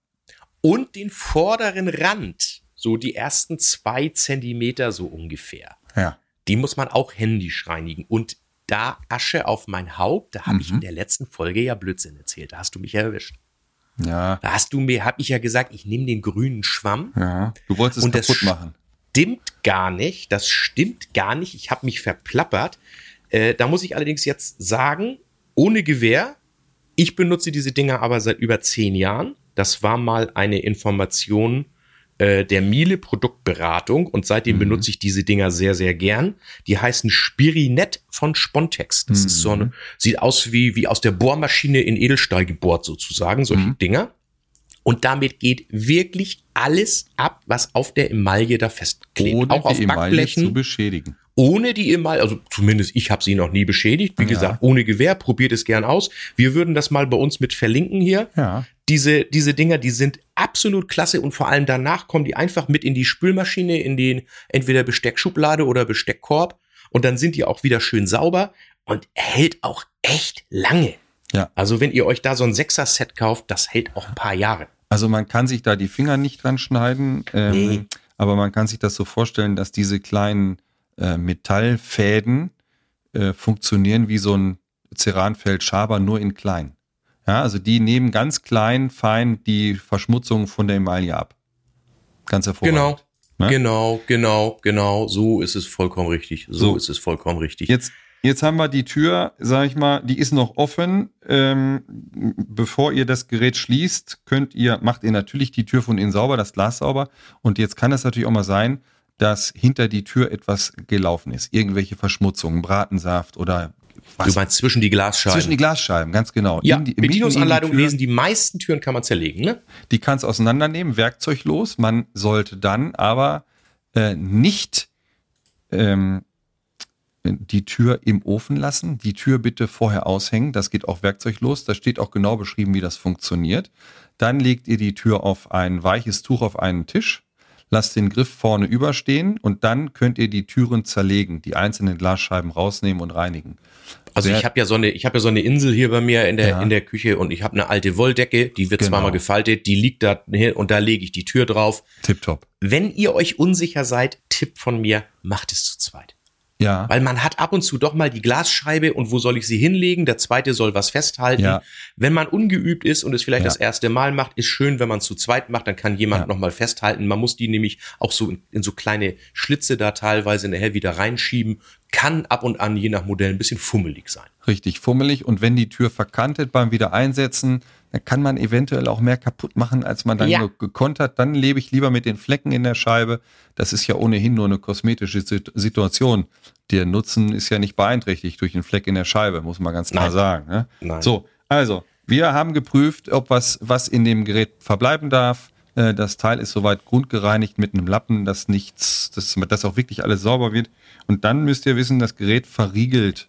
und den vorderen Rand, so die ersten zwei Zentimeter so ungefähr, Ja. die muss man auch händisch reinigen. Und da Asche auf mein Haupt, da habe ich in der letzten Folge ja Blödsinn erzählt. Da hast du mich erwischt. Ja. Da hast du mir, habe ich ja gesagt, ich nehme den grünen Schwamm. Ja. Du wolltest es Und das kaputt machen. Stimmt gar nicht. Das stimmt gar nicht. Ich habe mich verplappert. Äh, da muss ich allerdings jetzt sagen, ohne Gewehr, ich benutze diese Dinger aber seit über zehn Jahren. Das war mal eine Information äh, der Miele Produktberatung und seitdem benutze ich diese Dinger sehr, sehr gern. Die heißen Spirinet von Spontex. Das ist so eine, sieht aus wie, wie aus der Bohrmaschine in Edelstahl gebohrt sozusagen, solche Dinger. Und damit geht wirklich alles ab, was auf der Emaille da festklebt. Ohne auch auf die Emaille Backblechen zu beschädigen. ohne die Emaille, also zumindest ich habe sie noch nie beschädigt. Wie gesagt, ohne Gewehr, probiert es gern aus. Wir würden das mal bei uns mit verlinken hier. Ja. Diese, diese Dinger, die sind absolut klasse und vor allem danach kommen die einfach mit in die Spülmaschine, in den entweder Besteckschublade oder Besteckkorb und dann sind die auch wieder schön sauber und hält auch echt lange. Ja. Also wenn ihr euch da so ein Sechser-Set kauft, das hält auch ein paar Jahre. Also man kann sich da die Finger nicht dran schneiden, ähm, Nee. aber man kann sich das so vorstellen, dass diese kleinen äh, Metallfäden äh, funktionieren wie so ein Ceranfeld-Schaber, nur in klein. Ja, also die nehmen ganz klein, fein die Verschmutzung von der Emaille ab. Ganz hervorragend. Genau. Ne? Genau, genau, genau. So ist es vollkommen richtig. So, So. ist es vollkommen richtig. Jetzt, jetzt haben wir die Tür, sag ich mal, die ist noch offen. Ähm, bevor ihr das Gerät schließt, könnt ihr, macht ihr natürlich die Tür von innen sauber, das Glas sauber. Und jetzt kann es natürlich auch mal sein, dass hinter die Tür etwas gelaufen ist. Irgendwelche Verschmutzungen, Bratensaft oder was. Du meinst zwischen die Glasscheiben? Zwischen die Glasscheiben, ganz genau. ja, In die- in die Bedienungsanleitung Tür. lesen, die meisten Türen kann man zerlegen, ne? Die kannst auseinandernehmen, werkzeuglos. Man sollte dann aber äh, nicht ähm, die Tür im Ofen lassen. Die Tür bitte vorher aushängen. Das geht auch werkzeuglos. Da steht auch genau beschrieben, wie das funktioniert. Dann legt ihr die Tür auf ein weiches Tuch auf einen Tisch. Lasst den Griff vorne überstehen und dann könnt ihr die Türen zerlegen, die einzelnen Glasscheiben rausnehmen und reinigen. Also Sehr- ich habe ja so eine, ich habe ja so eine Insel hier bei mir in der Ja. in der Küche und ich habe eine alte Wolldecke, die wird Genau. zweimal gefaltet, die liegt da hin und da lege ich die Tür drauf. Tipptopp. Wenn ihr euch unsicher seid, Tipp von mir, macht es zu zweit. Ja. Weil man hat ab und zu doch mal die Glasscheibe und wo soll ich sie hinlegen? Der zweite soll was festhalten. Ja. Wenn man ungeübt ist und es vielleicht Ja. das erste Mal macht, ist schön, wenn man es zu zweit macht, dann kann jemand Ja. noch mal festhalten. Man muss die nämlich auch so in, in so kleine Schlitze da teilweise nachher wieder reinschieben. Kann ab und an je nach Modell ein bisschen fummelig sein. Richtig fummelig. Und wenn die Tür verkantet beim Wiedereinsetzen, dann kann man eventuell auch mehr kaputt machen, als man dann Ja. ge- gekonnt hat. Dann lebe ich lieber mit den Flecken in der Scheibe. Das ist ja ohnehin nur eine kosmetische Sit- Situation. Der Nutzen ist ja nicht beeinträchtigt durch einen Fleck in der Scheibe, muss man ganz klar Nein. sagen. Ne? Nein. So, also, wir haben geprüft, ob was, was in dem Gerät verbleiben darf. Äh, Das Teil ist soweit grundgereinigt mit einem Lappen, dass nichts, dass, dass auch wirklich alles sauber wird. Und dann müsst ihr wissen, das Gerät verriegelt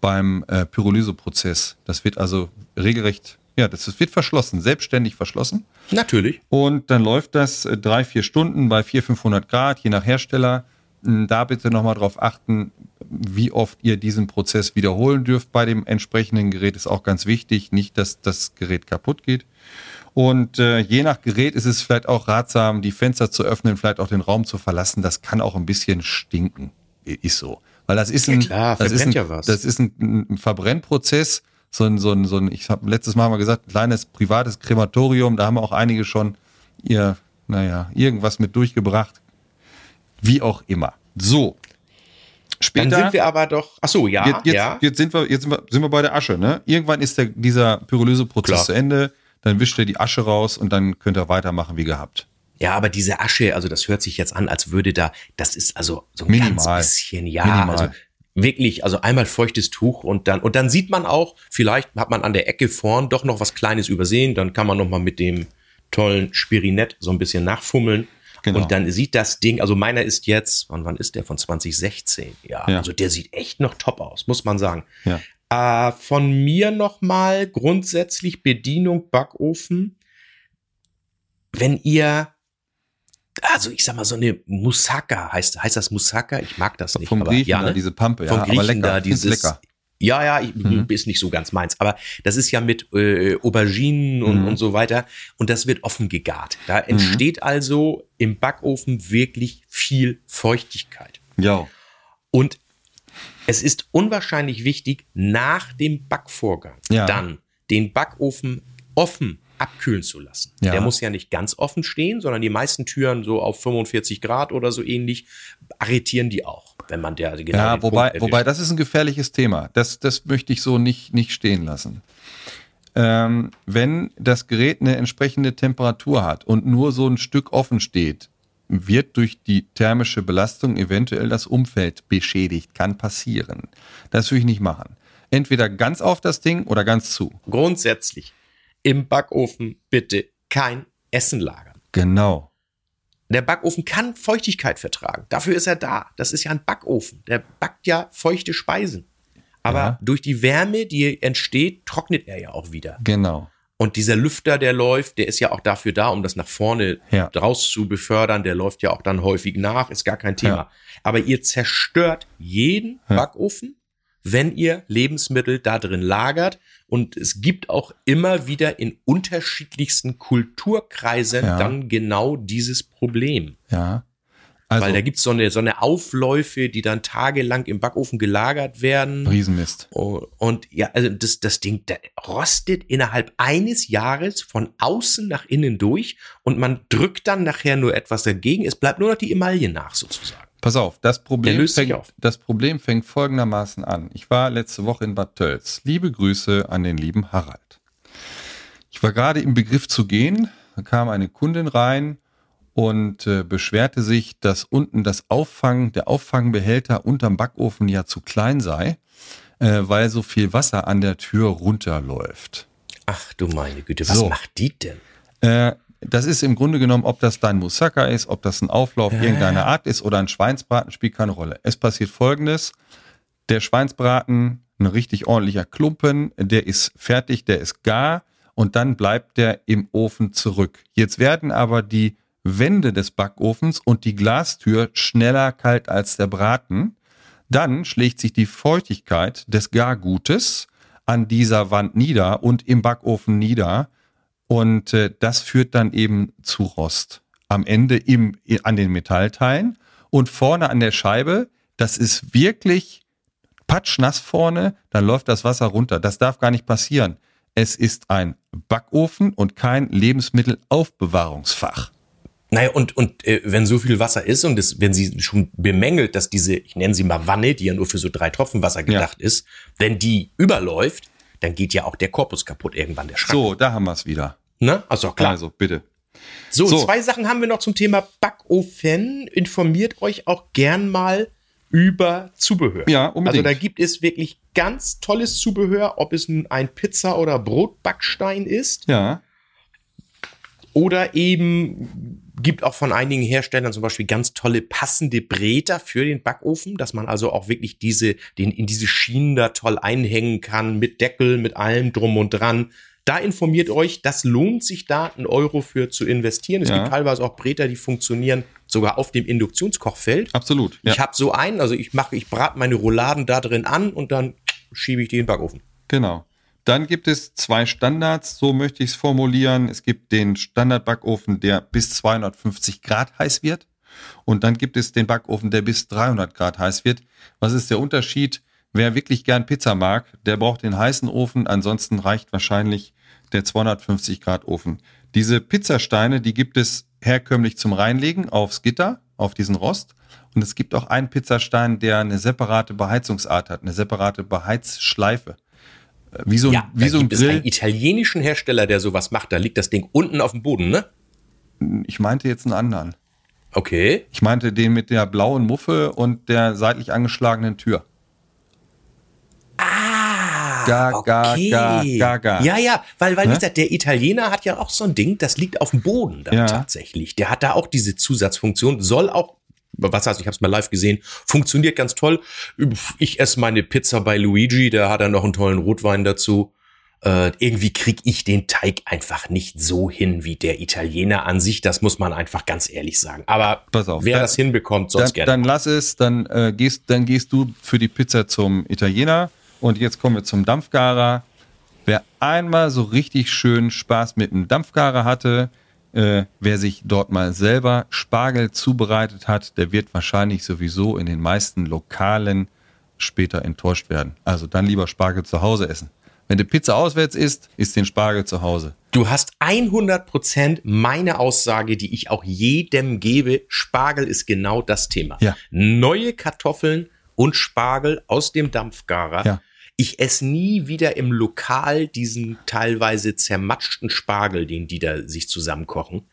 beim äh, Pyrolyseprozess. Das wird also regelrecht, ja, das wird verschlossen, selbstständig verschlossen. Natürlich. Und dann läuft das äh, drei, vier Stunden bei 400, 500 Grad, je nach Hersteller. M, Da bitte nochmal drauf achten, wie oft ihr diesen Prozess wiederholen dürft bei dem entsprechenden Gerät. Ist auch ganz wichtig, nicht, dass das Gerät kaputt geht. Und äh, je nach Gerät ist es vielleicht auch ratsam, die Fenster zu öffnen, vielleicht auch den Raum zu verlassen. Das kann auch ein bisschen stinken. Ist so. Weil das ist ein, klar, das ist ein, ja das ist ein, ein Verbrennprozess. So ein, so ein, so ein, ich habe letztes Mal mal gesagt, ein kleines privates Krematorium. Da haben auch einige schon ihr, naja, irgendwas mit durchgebracht. Wie auch immer. So. Später. Dann sind wir aber doch. Ach so, ja, Jetzt, jetzt, ja. jetzt, sind wir, jetzt sind wir, sind wir bei der Asche. Ne? Irgendwann ist der, dieser Pyrolyseprozess zu Ende. Dann wischt er die Asche raus und dann könnt ihr weitermachen wie gehabt. Ja, aber diese Asche, also das hört sich jetzt an, als würde da, das ist also so ein Minimal. ganz bisschen, ja, Minimal. also wirklich, also einmal feuchtes Tuch und dann, und dann sieht man auch, vielleicht hat man an der Ecke vorn doch noch was Kleines übersehen, dann kann man noch mal mit dem tollen Spirinett so ein bisschen nachfummeln. Genau. Und dann sieht das Ding, also meiner ist jetzt, wann, wann ist der? Von 2016. Ja, Ja. also der sieht echt noch top aus, muss man sagen. Ja. Äh, von mir noch mal grundsätzlich Bedienung Backofen. Wenn ihr, also ich sag mal so eine Moussaka, heißt, heißt das Moussaka? Ich mag das nicht. Vom aber, Griechen ja, da, ne? diese Pampe, Vom ja, Griechen aber lecker. da dieses, lecker. ja, ja, ich, Mhm. ist nicht so ganz meins. Aber das ist ja mit äh, Auberginen und, Mhm. und so weiter. Und das wird offen gegart. Da entsteht also im Backofen wirklich viel Feuchtigkeit. Ja, Und es ist unwahrscheinlich wichtig, nach dem Backvorgang Ja. dann den Backofen offen abkühlen zu lassen. Ja. Der muss ja nicht ganz offen stehen, sondern die meisten Türen so auf 45 Grad oder so ähnlich arretieren die auch, wenn man der genau ja wobei, wobei das ist ein gefährliches Thema. Das, das möchte ich so nicht, nicht stehen lassen. Ähm, wenn das Gerät eine entsprechende Temperatur hat und nur so ein Stück offen steht, wird durch die thermische Belastung eventuell das Umfeld beschädigt. Kann passieren. Das will ich nicht machen. Entweder ganz auf das Ding oder ganz zu. grundsätzlich im Backofen bitte kein Essen lagern. Genau. Der Backofen kann Feuchtigkeit vertragen. Dafür ist er da. Das ist ja ein Backofen. Der backt ja feuchte Speisen. Aber Ja. durch die Wärme, die entsteht, trocknet er ja auch wieder. Genau. Und dieser Lüfter, der läuft, der ist ja auch dafür da, um das nach vorne Ja. draus zu befördern. Der läuft ja auch dann häufig nach, ist gar kein Thema. Ja. Aber ihr zerstört jeden Ja. Backofen, wenn ihr Lebensmittel da drin lagert. Und es gibt auch immer wieder in unterschiedlichsten Kulturkreisen Ja. dann genau dieses Problem. Ja. Also, Weil da gibt's so eine, so eine Aufläufe, die dann tagelang im Backofen gelagert werden. Riesenmist. Und, und ja, also das, das Ding das rostet innerhalb eines Jahres von außen nach innen durch und man drückt dann nachher nur etwas dagegen. Es bleibt nur noch die Emaille nach sozusagen. Pass auf, das Problem, fängt, auf. das Problem fängt folgendermaßen an. Ich war letzte Woche in Bad Tölz. Liebe Grüße an den lieben Harald. Ich war gerade im Begriff zu gehen, da kam eine Kundin rein und äh, beschwerte sich, dass unten das Auffang, der Auffangbehälter unterm Backofen ja zu klein sei, äh, weil so viel Wasser an der Tür runterläuft. Ach du meine Güte, was So. macht die denn? Äh, das ist im Grunde genommen, ob das dein Moussaka ist, ob das ein Auflauf irgendeiner Art ist oder ein Schweinsbraten, spielt keine Rolle. Es passiert folgendes. Der Schweinsbraten, ein richtig ordentlicher Klumpen, der ist fertig, der ist gar und dann bleibt der im Ofen zurück. Jetzt werden aber die Wände des Backofens und die Glastür schneller kalt als der Braten. Dann schlägt sich die Feuchtigkeit des Gargutes an dieser Wand nieder und im Backofen nieder. Und äh, das führt dann eben zu Rost. Am Ende im, an den Metallteilen und vorne an der Scheibe, das ist wirklich patschnass vorne, dann läuft das Wasser runter. Das darf gar nicht passieren. Es ist ein Backofen und kein Lebensmittelaufbewahrungsfach. Naja, und, und äh, wenn so viel Wasser ist und es, wenn sie schon bemängelt, dass diese, ich nenne sie mal Wanne, die ja nur für so drei Tropfen Wasser gedacht ist, wenn die überläuft, dann geht ja auch der Korpus kaputt irgendwann, der Schrank. So, da haben wir es wieder. Ne? Also klar. Also bitte. So, So. zwei Sachen haben wir noch zum Thema Backofen. Informiert euch auch gern mal über Zubehör. Ja, unbedingt. Also da gibt es wirklich ganz tolles Zubehör, ob es nun ein Pizza- oder Brotbackstein ist Ja, oder eben gibt auch von einigen Herstellern zum Beispiel ganz tolle passende Bräter für den Backofen, dass man also auch wirklich diese, den in diese Schienen da toll einhängen kann, mit Deckel, mit allem drum und dran. Da informiert euch, das lohnt sich da, einen Euro für zu investieren. Es Ja. gibt teilweise auch Bräter, die funktionieren sogar auf dem Induktionskochfeld. absolut. Ja, Ich habe so einen, also ich mache, ich brate meine Rouladen da drin an und dann schiebe ich die in den Backofen. genau. Dann gibt es zwei Standards, so möchte ich es formulieren. Es gibt den Standardbackofen, der bis 250 Grad heiß wird. Und dann gibt es den Backofen, der bis 300 Grad heiß wird. Was ist der Unterschied? Wer wirklich gern Pizza mag, der braucht den heißen Ofen. Ansonsten reicht wahrscheinlich der 250 Grad Ofen. Diese Pizzasteine, die gibt es herkömmlich zum Reinlegen aufs Gitter, auf diesen Rost. Und es gibt auch einen Pizzastein, der eine separate Beheizungsart hat, eine separate Beheizschleife. Wie so ein, Ja, wie so ein gibt es Grill. einen italienischen Hersteller, der sowas macht. Da liegt das Ding unten auf dem Boden, ne? Ich meinte jetzt einen anderen. Okay. Ich meinte den mit der blauen Muffe und der seitlich angeschlagenen Tür. Ga, ga, okay. ga, ga, ga. Ja, ja, weil, weil Ne? wie gesagt, der Italiener hat ja auch so ein Ding, das liegt auf dem Boden dann Ja. tatsächlich. Der hat da auch diese Zusatzfunktion, soll auch, was heißt, ich habe es mal live gesehen, funktioniert ganz toll. Ich esse meine Pizza bei Luigi, der hat dann noch einen tollen Rotwein dazu. Äh, irgendwie krieg ich den Teig einfach nicht so hin wie der Italiener an sich. Das muss man einfach ganz ehrlich sagen. Aber Pass auf, wer dann- das hinbekommt, sonst Dann, gerne. dann lass es, dann, äh, gehst, dann gehst du für die Pizza zum Italiener und jetzt kommen wir zum Dampfgarer. Wer einmal so richtig schön Spaß mit einem Dampfgarer hatte, äh, wer sich dort mal selber Spargel zubereitet hat, der wird wahrscheinlich sowieso in den meisten Lokalen später enttäuscht werden. Also dann lieber Spargel zu Hause essen. Wenn du Pizza auswärts isst, isst den Spargel zu Hause. Du hast 100% meine Aussage, die ich auch jedem gebe. Spargel ist genau das Thema. Ja. Neue Kartoffeln und Spargel aus dem Dampfgarer. Ja. Ich esse nie wieder im Lokal diesen teilweise zermatschten Spargel, den die da sich zusammenkochen.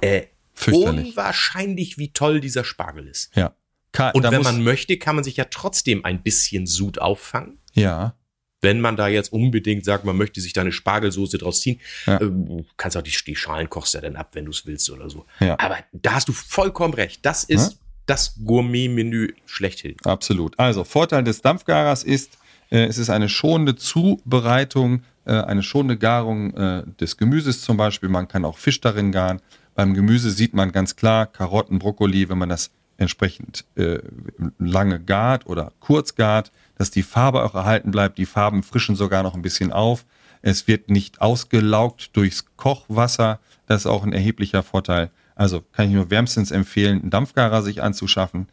Äh, unwahrscheinlich, wie toll dieser Spargel ist. Ja. Ka Und wenn man möchte, kann man sich ja trotzdem ein bisschen Sud auffangen ja, wenn man da jetzt unbedingt sagt, man möchte sich da eine Spargelsoße draus ziehen, Ja. äh, kannst auch die, die Schalen kochst ja dann ab, wenn du es willst oder so. Ja. Aber da hast du vollkommen recht. Das ist das Gourmet-Menü schlechthin. Absolut. Also Vorteil des Dampfgarers ist, es ist eine schonende Zubereitung, äh, eine schonende Garung äh, des Gemüses zum Beispiel. Man kann auch Fisch darin garen. Beim Gemüse sieht man ganz klar Karotten, Brokkoli, wenn man das entsprechend äh, lange gart oder kurz gart, dass die Farbe auch erhalten bleibt. Die Farben frischen sogar noch ein bisschen auf. Es wird nicht ausgelaugt durchs Kochwasser. Das ist auch ein erheblicher Vorteil. Also kann ich nur wärmstens empfehlen, einen Dampfgarer sich anzuschaffen.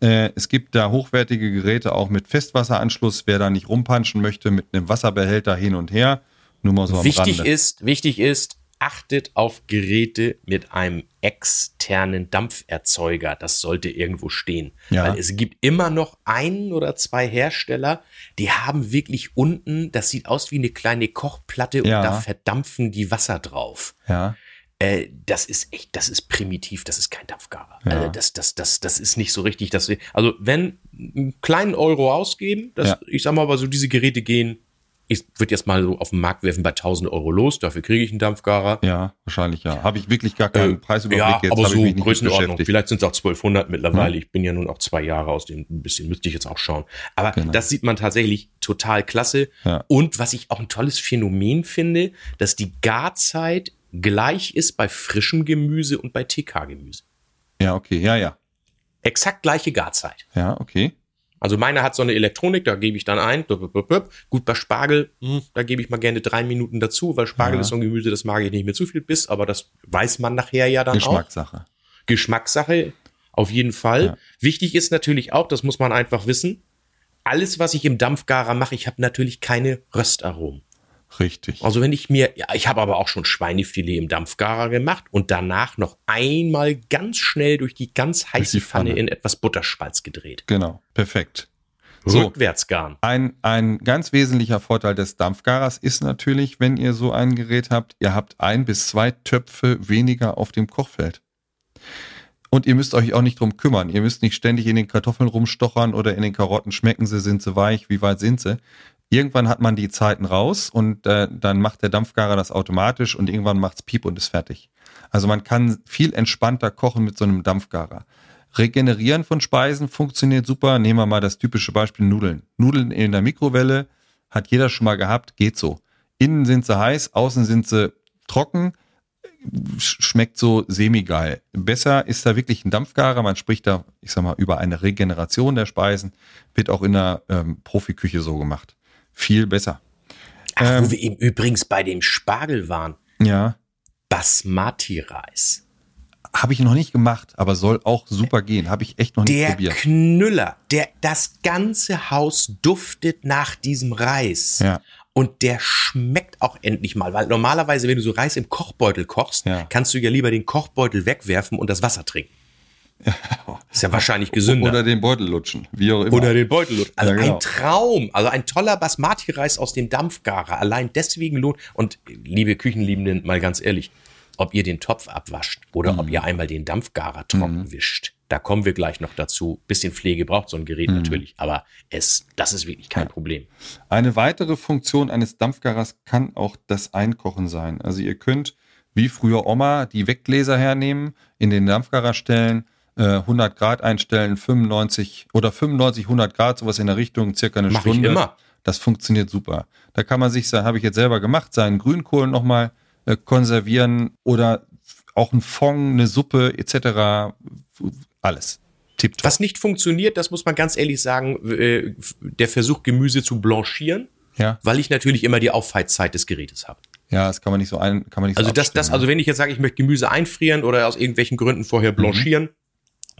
Äh, es gibt da hochwertige Geräte auch mit Festwasseranschluss. Wer da nicht rumpanschen möchte, mit einem Wasserbehälter hin und her. Nur mal so am Wichtig Rande. ist, wichtig ist, achtet auf Geräte mit einem externen Dampferzeuger. Das sollte irgendwo stehen. Ja. Weil es gibt immer noch einen oder zwei Hersteller, die haben wirklich unten, das sieht aus wie eine kleine Kochplatte und Ja. da verdampfen die Wasser drauf. Ja, Äh, das ist echt, das ist primitiv, das ist kein Dampfgarer. Ja. Also das, das, das, das ist nicht so richtig. Dass wir, also wenn einen kleinen Euro ausgeben, das, Ja. ich sag mal, aber so diese Geräte gehen, ich würde jetzt mal so auf den Markt werfen bei 1000 Euro los, dafür kriege ich einen Dampfgarer. ja, wahrscheinlich ja. Habe ich wirklich gar keinen Äh, Preisüberblick ja, jetzt. aber so Größenordnung. Vielleicht sind es auch 1200 mittlerweile. Ich bin ja nun auch zwei Jahre aus dem, ein bisschen müsste ich jetzt auch schauen. Aber Genau. das sieht man tatsächlich total klasse. Ja. Und was ich auch ein tolles Phänomen finde, dass die Garzeit gleich ist bei frischem Gemüse und bei TK-Gemüse. Ja, okay, ja, ja. Exakt gleiche Garzeit. Ja, okay. Also meine hat so eine Elektronik, da gebe ich dann ein. Gut, bei Spargel, hm, da gebe ich mal gerne drei Minuten dazu, weil Spargel Ja. ist so ein Gemüse, das mag ich nicht mit zu viel Biss, aber das weiß man nachher ja dann auch. Geschmackssache. Geschmackssache, auf jeden Fall. Ja. Wichtig ist natürlich auch, das muss man einfach wissen, alles, was ich im Dampfgarer mache, ich habe natürlich keine Röstaromen. Richtig. Also wenn ich mir, ja, ich habe aber auch schon Schweinefilet im Dampfgarer gemacht und danach noch einmal ganz schnell durch die ganz heiße die Pfanne. Pfanne. in etwas Butterschmalz gedreht. Genau, perfekt. So. Rückwärts garen. Ein, ein ganz wesentlicher Vorteil des Dampfgarers ist natürlich, wenn ihr so ein Gerät habt, ihr habt ein bis zwei Töpfe weniger auf dem Kochfeld. Und ihr müsst euch auch nicht drum kümmern. Ihr müsst nicht ständig in den Kartoffeln rumstochern oder in den Karotten schmecken sie, sind sie weich, wie weit sind sie. Irgendwann hat man die Zeiten raus und äh, dann macht der Dampfgarer das automatisch und irgendwann macht's Piep und ist fertig. Also man kann viel entspannter kochen mit so einem Dampfgarer. Regenerieren von Speisen funktioniert super. Nehmen wir mal das typische Beispiel Nudeln. Nudeln in der Mikrowelle hat jeder schon mal gehabt, geht so. Innen sind sie heiß, außen sind sie trocken, sch- schmeckt so semi-geil. Besser ist da wirklich ein Dampfgarer. Man spricht da, ich sag mal, über eine Regeneration der Speisen. Wird auch in der ähm, Profiküche so gemacht. Viel besser. Ach, Ähm. wo wir eben übrigens bei dem Spargel waren. Ja, Basmati-Reis. habe ich noch nicht gemacht, aber soll auch super gehen. Habe ich echt noch nicht Der probiert. Knüller, der, das ganze Haus duftet nach diesem Reis. Ja. Und der schmeckt auch endlich mal, weil normalerweise, wenn du so Reis im Kochbeutel kochst, Ja. kannst du ja lieber den Kochbeutel wegwerfen und das Wasser trinken. Ist ja wahrscheinlich gesünder. Oder den Beutel lutschen, wie auch immer. Oder den Beutel. Also Ja, genau. ein Traum. Also ein toller Basmati-Reis aus dem Dampfgarer. Allein deswegen lohnt. Und liebe Küchenliebenden, mal ganz ehrlich, ob ihr den Topf abwascht oder Mhm. ob ihr einmal den Dampfgarer trocken wischt. Da kommen wir gleich noch dazu. Bisschen Pflege braucht so ein Gerät Mhm. natürlich, aber es, das ist wirklich kein Problem. Eine weitere Funktion eines Dampfgarers kann auch das Einkochen sein. Also ihr könnt, wie früher Oma, die Weggläser hernehmen, in den Dampfgarer stellen, 100 Grad einstellen, 95 oder 95, 100 Grad, sowas in der Richtung, circa eine Mach ich Stunde. immer. Das funktioniert super. Da kann man sich, habe ich jetzt selber gemacht, seinen Grünkohl nochmal äh, konservieren oder auch ein Fond, eine Suppe etc. Alles. Tipptopp. Was nicht funktioniert, das muss man ganz ehrlich sagen, äh, der Versuch, Gemüse zu blanchieren, Ja, weil ich natürlich immer die Aufheizzeit des Gerätes habe. ja, das kann man nicht so ein, kann man nicht Also so das, das, also wenn ich jetzt sage, ich möchte Gemüse einfrieren oder aus irgendwelchen Gründen vorher Mhm.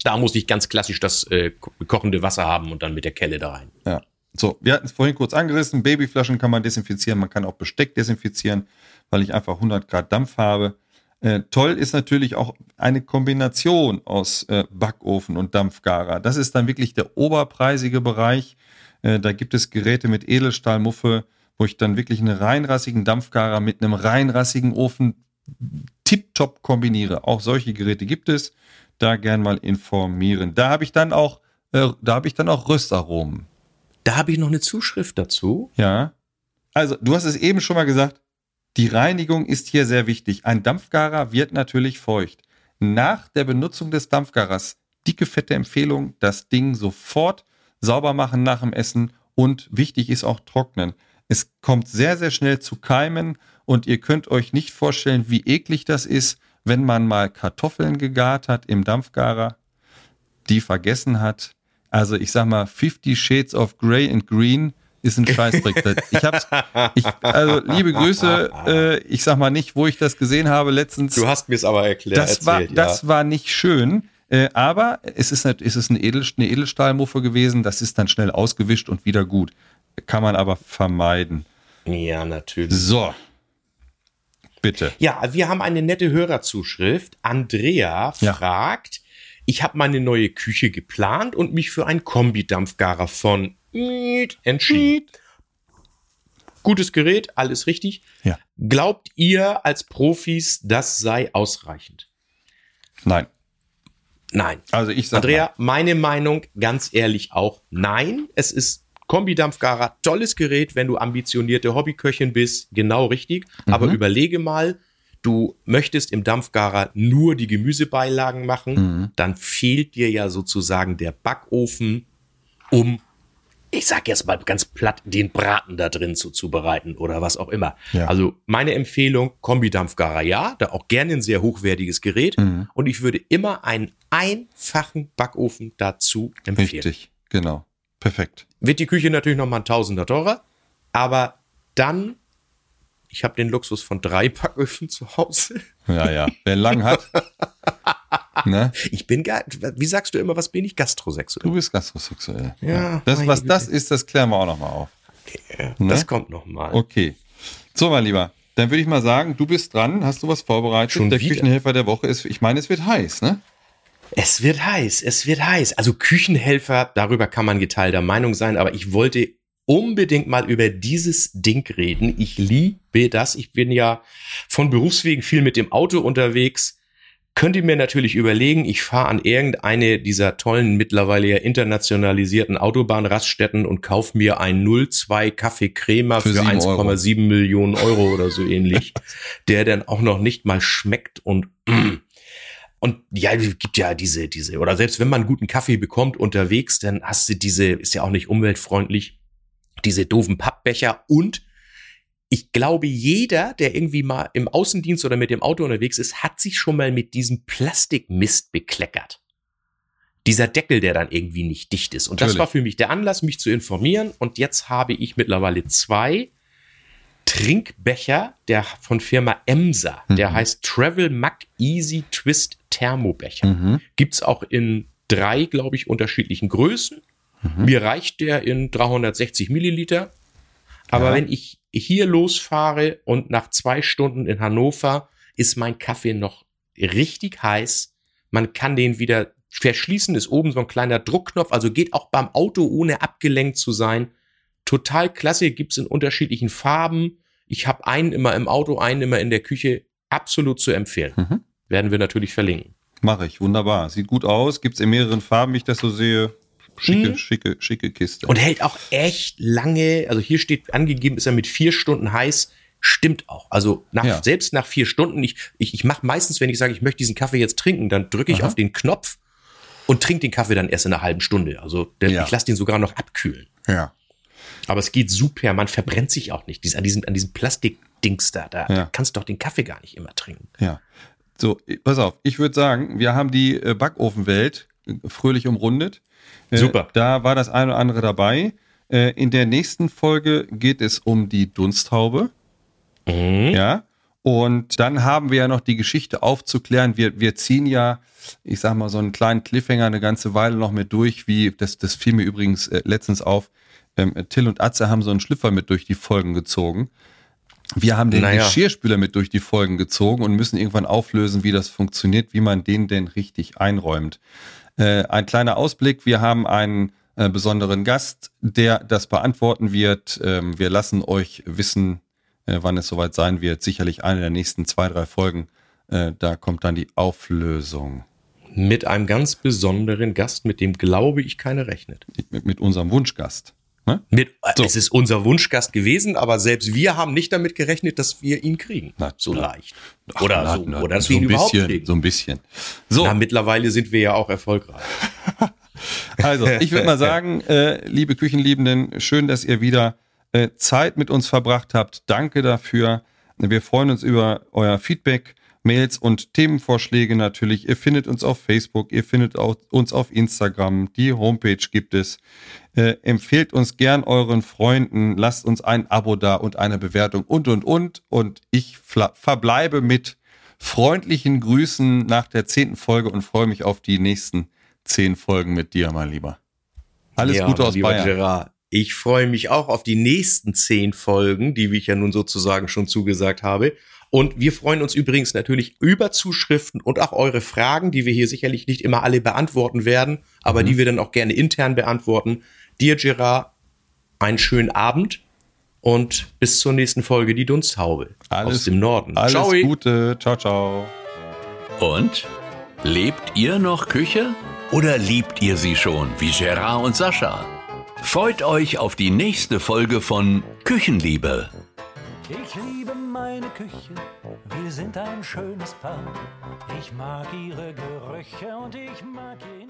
Da muss ich ganz klassisch das äh, ko- kochende Wasser haben und dann mit der Kelle da rein. Ja. So, wir hatten es vorhin kurz angerissen. Babyflaschen kann man desinfizieren. Man kann auch Besteck desinfizieren, weil ich einfach 100 Grad Dampf habe. Äh, toll ist natürlich auch eine Kombination aus äh, Backofen und Dampfgarer. Das ist dann wirklich der oberpreisige Bereich. Äh, da gibt es Geräte mit Edelstahlmuffe, wo ich dann wirklich einen reinrassigen Dampfgarer mit einem reinrassigen Ofen tipptopp kombiniere. Auch solche Geräte gibt es. Da gern mal informieren. Da habe ich dann auch, äh, da habe ich dann auch Röstaromen. Da habe ich noch eine Zuschrift dazu. Ja. Also, du hast es eben schon mal gesagt, die Reinigung ist hier sehr wichtig. Ein Dampfgarer wird natürlich feucht. Nach der Benutzung des Dampfgarers, dicke fette Empfehlung, das Ding sofort sauber machen nach dem Essen und wichtig ist auch trocknen. Es kommt sehr, sehr schnell zu Keimen und ihr könnt euch nicht vorstellen, wie eklig das ist, wenn man mal Kartoffeln gegart hat im Dampfgarer, die vergessen hat. Also ich sag mal, 50 Shades of Grey and Green ist ein Scheißdreck. Ich hab's, ich, also liebe Grüße, äh, ich sag mal nicht, wo ich das gesehen habe letztens. Du hast mir es aber erklärt. das war, das war nicht schön. Äh, aber es ist, nicht, es ist eine, Edel, eine Edelstahlmuffe gewesen, das ist dann schnell ausgewischt und wieder gut. Kann man aber vermeiden. ja, natürlich. So. Bitte. Ja, wir haben eine nette Hörerzuschrift. Andrea Ja. fragt, ich habe meine neue Küche geplant und mich für einen Kombidampfgarer von Miet entschieden. Gutes Gerät, alles richtig. Ja. Glaubt ihr als Profis, das sei ausreichend? Nein. Nein. Also ich sag Andrea, meine Meinung, ganz ehrlich auch nein. Es ist Kombidampfgarer, tolles Gerät, wenn du ambitionierte Hobbyköchin bist, genau richtig. Aber überlege mal, du möchtest im Dampfgarer nur die Gemüsebeilagen machen, dann fehlt dir ja sozusagen der Backofen, um, ich sag jetzt mal ganz platt, den Braten da drin zuzubereiten oder was auch immer. Ja. Also meine Empfehlung, Kombidampfgarer ja, da auch gerne ein sehr hochwertiges Gerät. Und ich würde immer einen einfachen Backofen dazu empfehlen. Richtig, genau. Perfekt. Wird die Küche natürlich noch mal ein Tausender teurer, aber dann, ich habe den Luxus von drei Backöfen zu Hause. Ja, ja. Wer lang hat. ne? Ich bin wie sagst du immer, was bin ich? Gastrosexuell. Du bist gastrosexuell. Ja, Das, meine was das ist, das klären wir auch nochmal auf. Ne? Das kommt noch mal. Okay. So, mein Lieber. Dann würde ich mal sagen, du bist dran. Hast du was vorbereitet? Schon der wieder? Küchenhelfer der Woche ist, ich meine, es wird heiß, ne? Es wird heiß, es wird heiß. Also Küchenhelfer, darüber kann man geteilter Meinung sein, aber ich wollte unbedingt mal über dieses Ding reden. Ich liebe das. Ich bin ja von Berufswegen viel mit dem Auto unterwegs. Könnt ihr mir natürlich überlegen, ich fahre an irgendeine dieser tollen, mittlerweile ja internationalisierten Autobahnraststätten und kaufe mir ein 02 Kaffee Crema Für für, sieben 1,7 Millionen Euro oder so ähnlich, der dann auch noch nicht mal schmeckt und mm, und ja, es gibt ja diese, diese, oder selbst wenn man einen guten Kaffee bekommt unterwegs, dann hast du diese, ist ja auch nicht umweltfreundlich, diese doofen Pappbecher und ich glaube, jeder, der irgendwie mal im Außendienst oder mit dem Auto unterwegs ist, hat sich schon mal mit diesem Plastikmist bekleckert. Dieser Deckel, der dann irgendwie nicht dicht ist. Und das Natürlich. war für mich der Anlass, mich zu informieren. Und jetzt habe ich mittlerweile zwei Trinkbecher der von Firma Emsa. Der heißt Travel Mac Easy Twist Thermobecher. Mhm. Gibt's auch in drei, glaube ich, unterschiedlichen Größen. Mhm. Mir reicht der in 360 Milliliter. Aber Ja. wenn ich hier losfahre und nach zwei Stunden in Hannover ist mein Kaffee noch richtig heiß. Man kann den wieder verschließen, ist oben so ein kleiner Druckknopf, also geht auch beim Auto ohne abgelenkt zu sein. Total klasse, gibt's in unterschiedlichen Farben. Ich habe einen immer im Auto, einen immer in der Küche. Absolut zu empfehlen. Mhm. Werden wir natürlich verlinken. Mache ich, wunderbar. Sieht gut aus. Gibt es in mehreren Farben, wie ich das so sehe. Schicke, Mhm. schicke, schicke Kiste. Und hält auch echt lange, also hier steht angegeben, ist er mit vier Stunden heiß. Stimmt auch. Also nach, Ja. selbst nach vier Stunden, ich, ich, ich mache meistens, wenn ich sage, ich möchte diesen Kaffee jetzt trinken, dann drücke ich Aha. auf den Knopf und trinke den Kaffee dann erst in einer halben Stunde. Also der, Ja. ich lasse den sogar noch abkühlen. ja. Aber es geht super, man verbrennt sich auch nicht. Dies, an diesem, an diesem Plastikdings da, da, Ja. da kannst du doch den Kaffee gar nicht immer trinken. Ja. So, pass auf. Ich würde sagen, wir haben die äh, Backofenwelt äh, fröhlich umrundet. Äh, Super. Da war das eine oder andere dabei. In der nächsten Folge geht es um die Dunsthaube. Mhm. Ja. Und dann haben wir ja noch die Geschichte aufzuklären. Wir, wir ziehen ja, ich sag mal, so einen kleinen Cliffhanger eine ganze Weile noch mit durch, wie, das, das fiel mir übrigens letztens auf. Ähm, Till und Atze haben so einen Schlüpfer mit durch die Folgen gezogen. Wir haben den Naja. Geschirrspüler mit durch die Folgen gezogen und müssen irgendwann auflösen, wie das funktioniert, wie man den denn richtig einräumt. Äh, ein kleiner Ausblick. Wir haben einen äh, besonderen Gast, der das beantworten wird. Ähm, wir lassen euch wissen, äh, wann es soweit sein wird. Sicherlich eine der nächsten zwei, drei Folgen. Äh, da kommt dann die Auflösung Mit einem ganz besonderen Gast, mit dem glaube ich keiner rechnet. mit, mit unserem Wunschgast. Ne? Mit, So. Es ist unser Wunschgast gewesen, aber selbst wir haben nicht damit gerechnet, dass wir ihn kriegen. Na, so na. leicht. Oder Ach, so. na, na, oder dass so wir ihn ein überhaupt bisschen, kriegen. so ein bisschen. So, mittlerweile sind wir ja auch erfolgreich. Also, ich würde mal sagen, äh, liebe Küchenliebenden, schön, dass ihr wieder äh, Zeit mit uns verbracht habt. Danke dafür. Wir freuen uns über euer Feedback, Mails und Themenvorschläge natürlich. Ihr findet uns auf Facebook, ihr findet auch uns auf Instagram. Die Homepage gibt es. Äh, empfehlt uns gern euren Freunden, lasst uns ein Abo da und eine Bewertung und und und. Und ich verbleibe mit freundlichen Grüßen nach der zehnten Folge und freue mich auf die nächsten zehn Folgen mit dir, mein Lieber. Alles Ja, Gute aus Bayern. Gerard, ich freue mich auch auf die nächsten zehn Folgen, die ich ja nun sozusagen schon zugesagt habe. Und wir freuen uns übrigens natürlich über Zuschriften und auch eure Fragen, die wir hier sicherlich nicht immer alle beantworten werden, aber Mhm. die wir dann auch gerne intern beantworten. Dir, Gerard, einen schönen Abend und bis zur nächsten Folge die Dunsthaube Alles- aus dem Norden. Alles Ciao. Gute. Ciao, ciao. Und? Lebt ihr noch Küche? Oder liebt ihr sie schon, wie Gerard und Sascha? Freut euch auf die nächste Folge von Küchenliebe. Ich liebe meine Küche, wir sind ein schönes Paar. Ich mag ihre Gerüche und ich mag ihr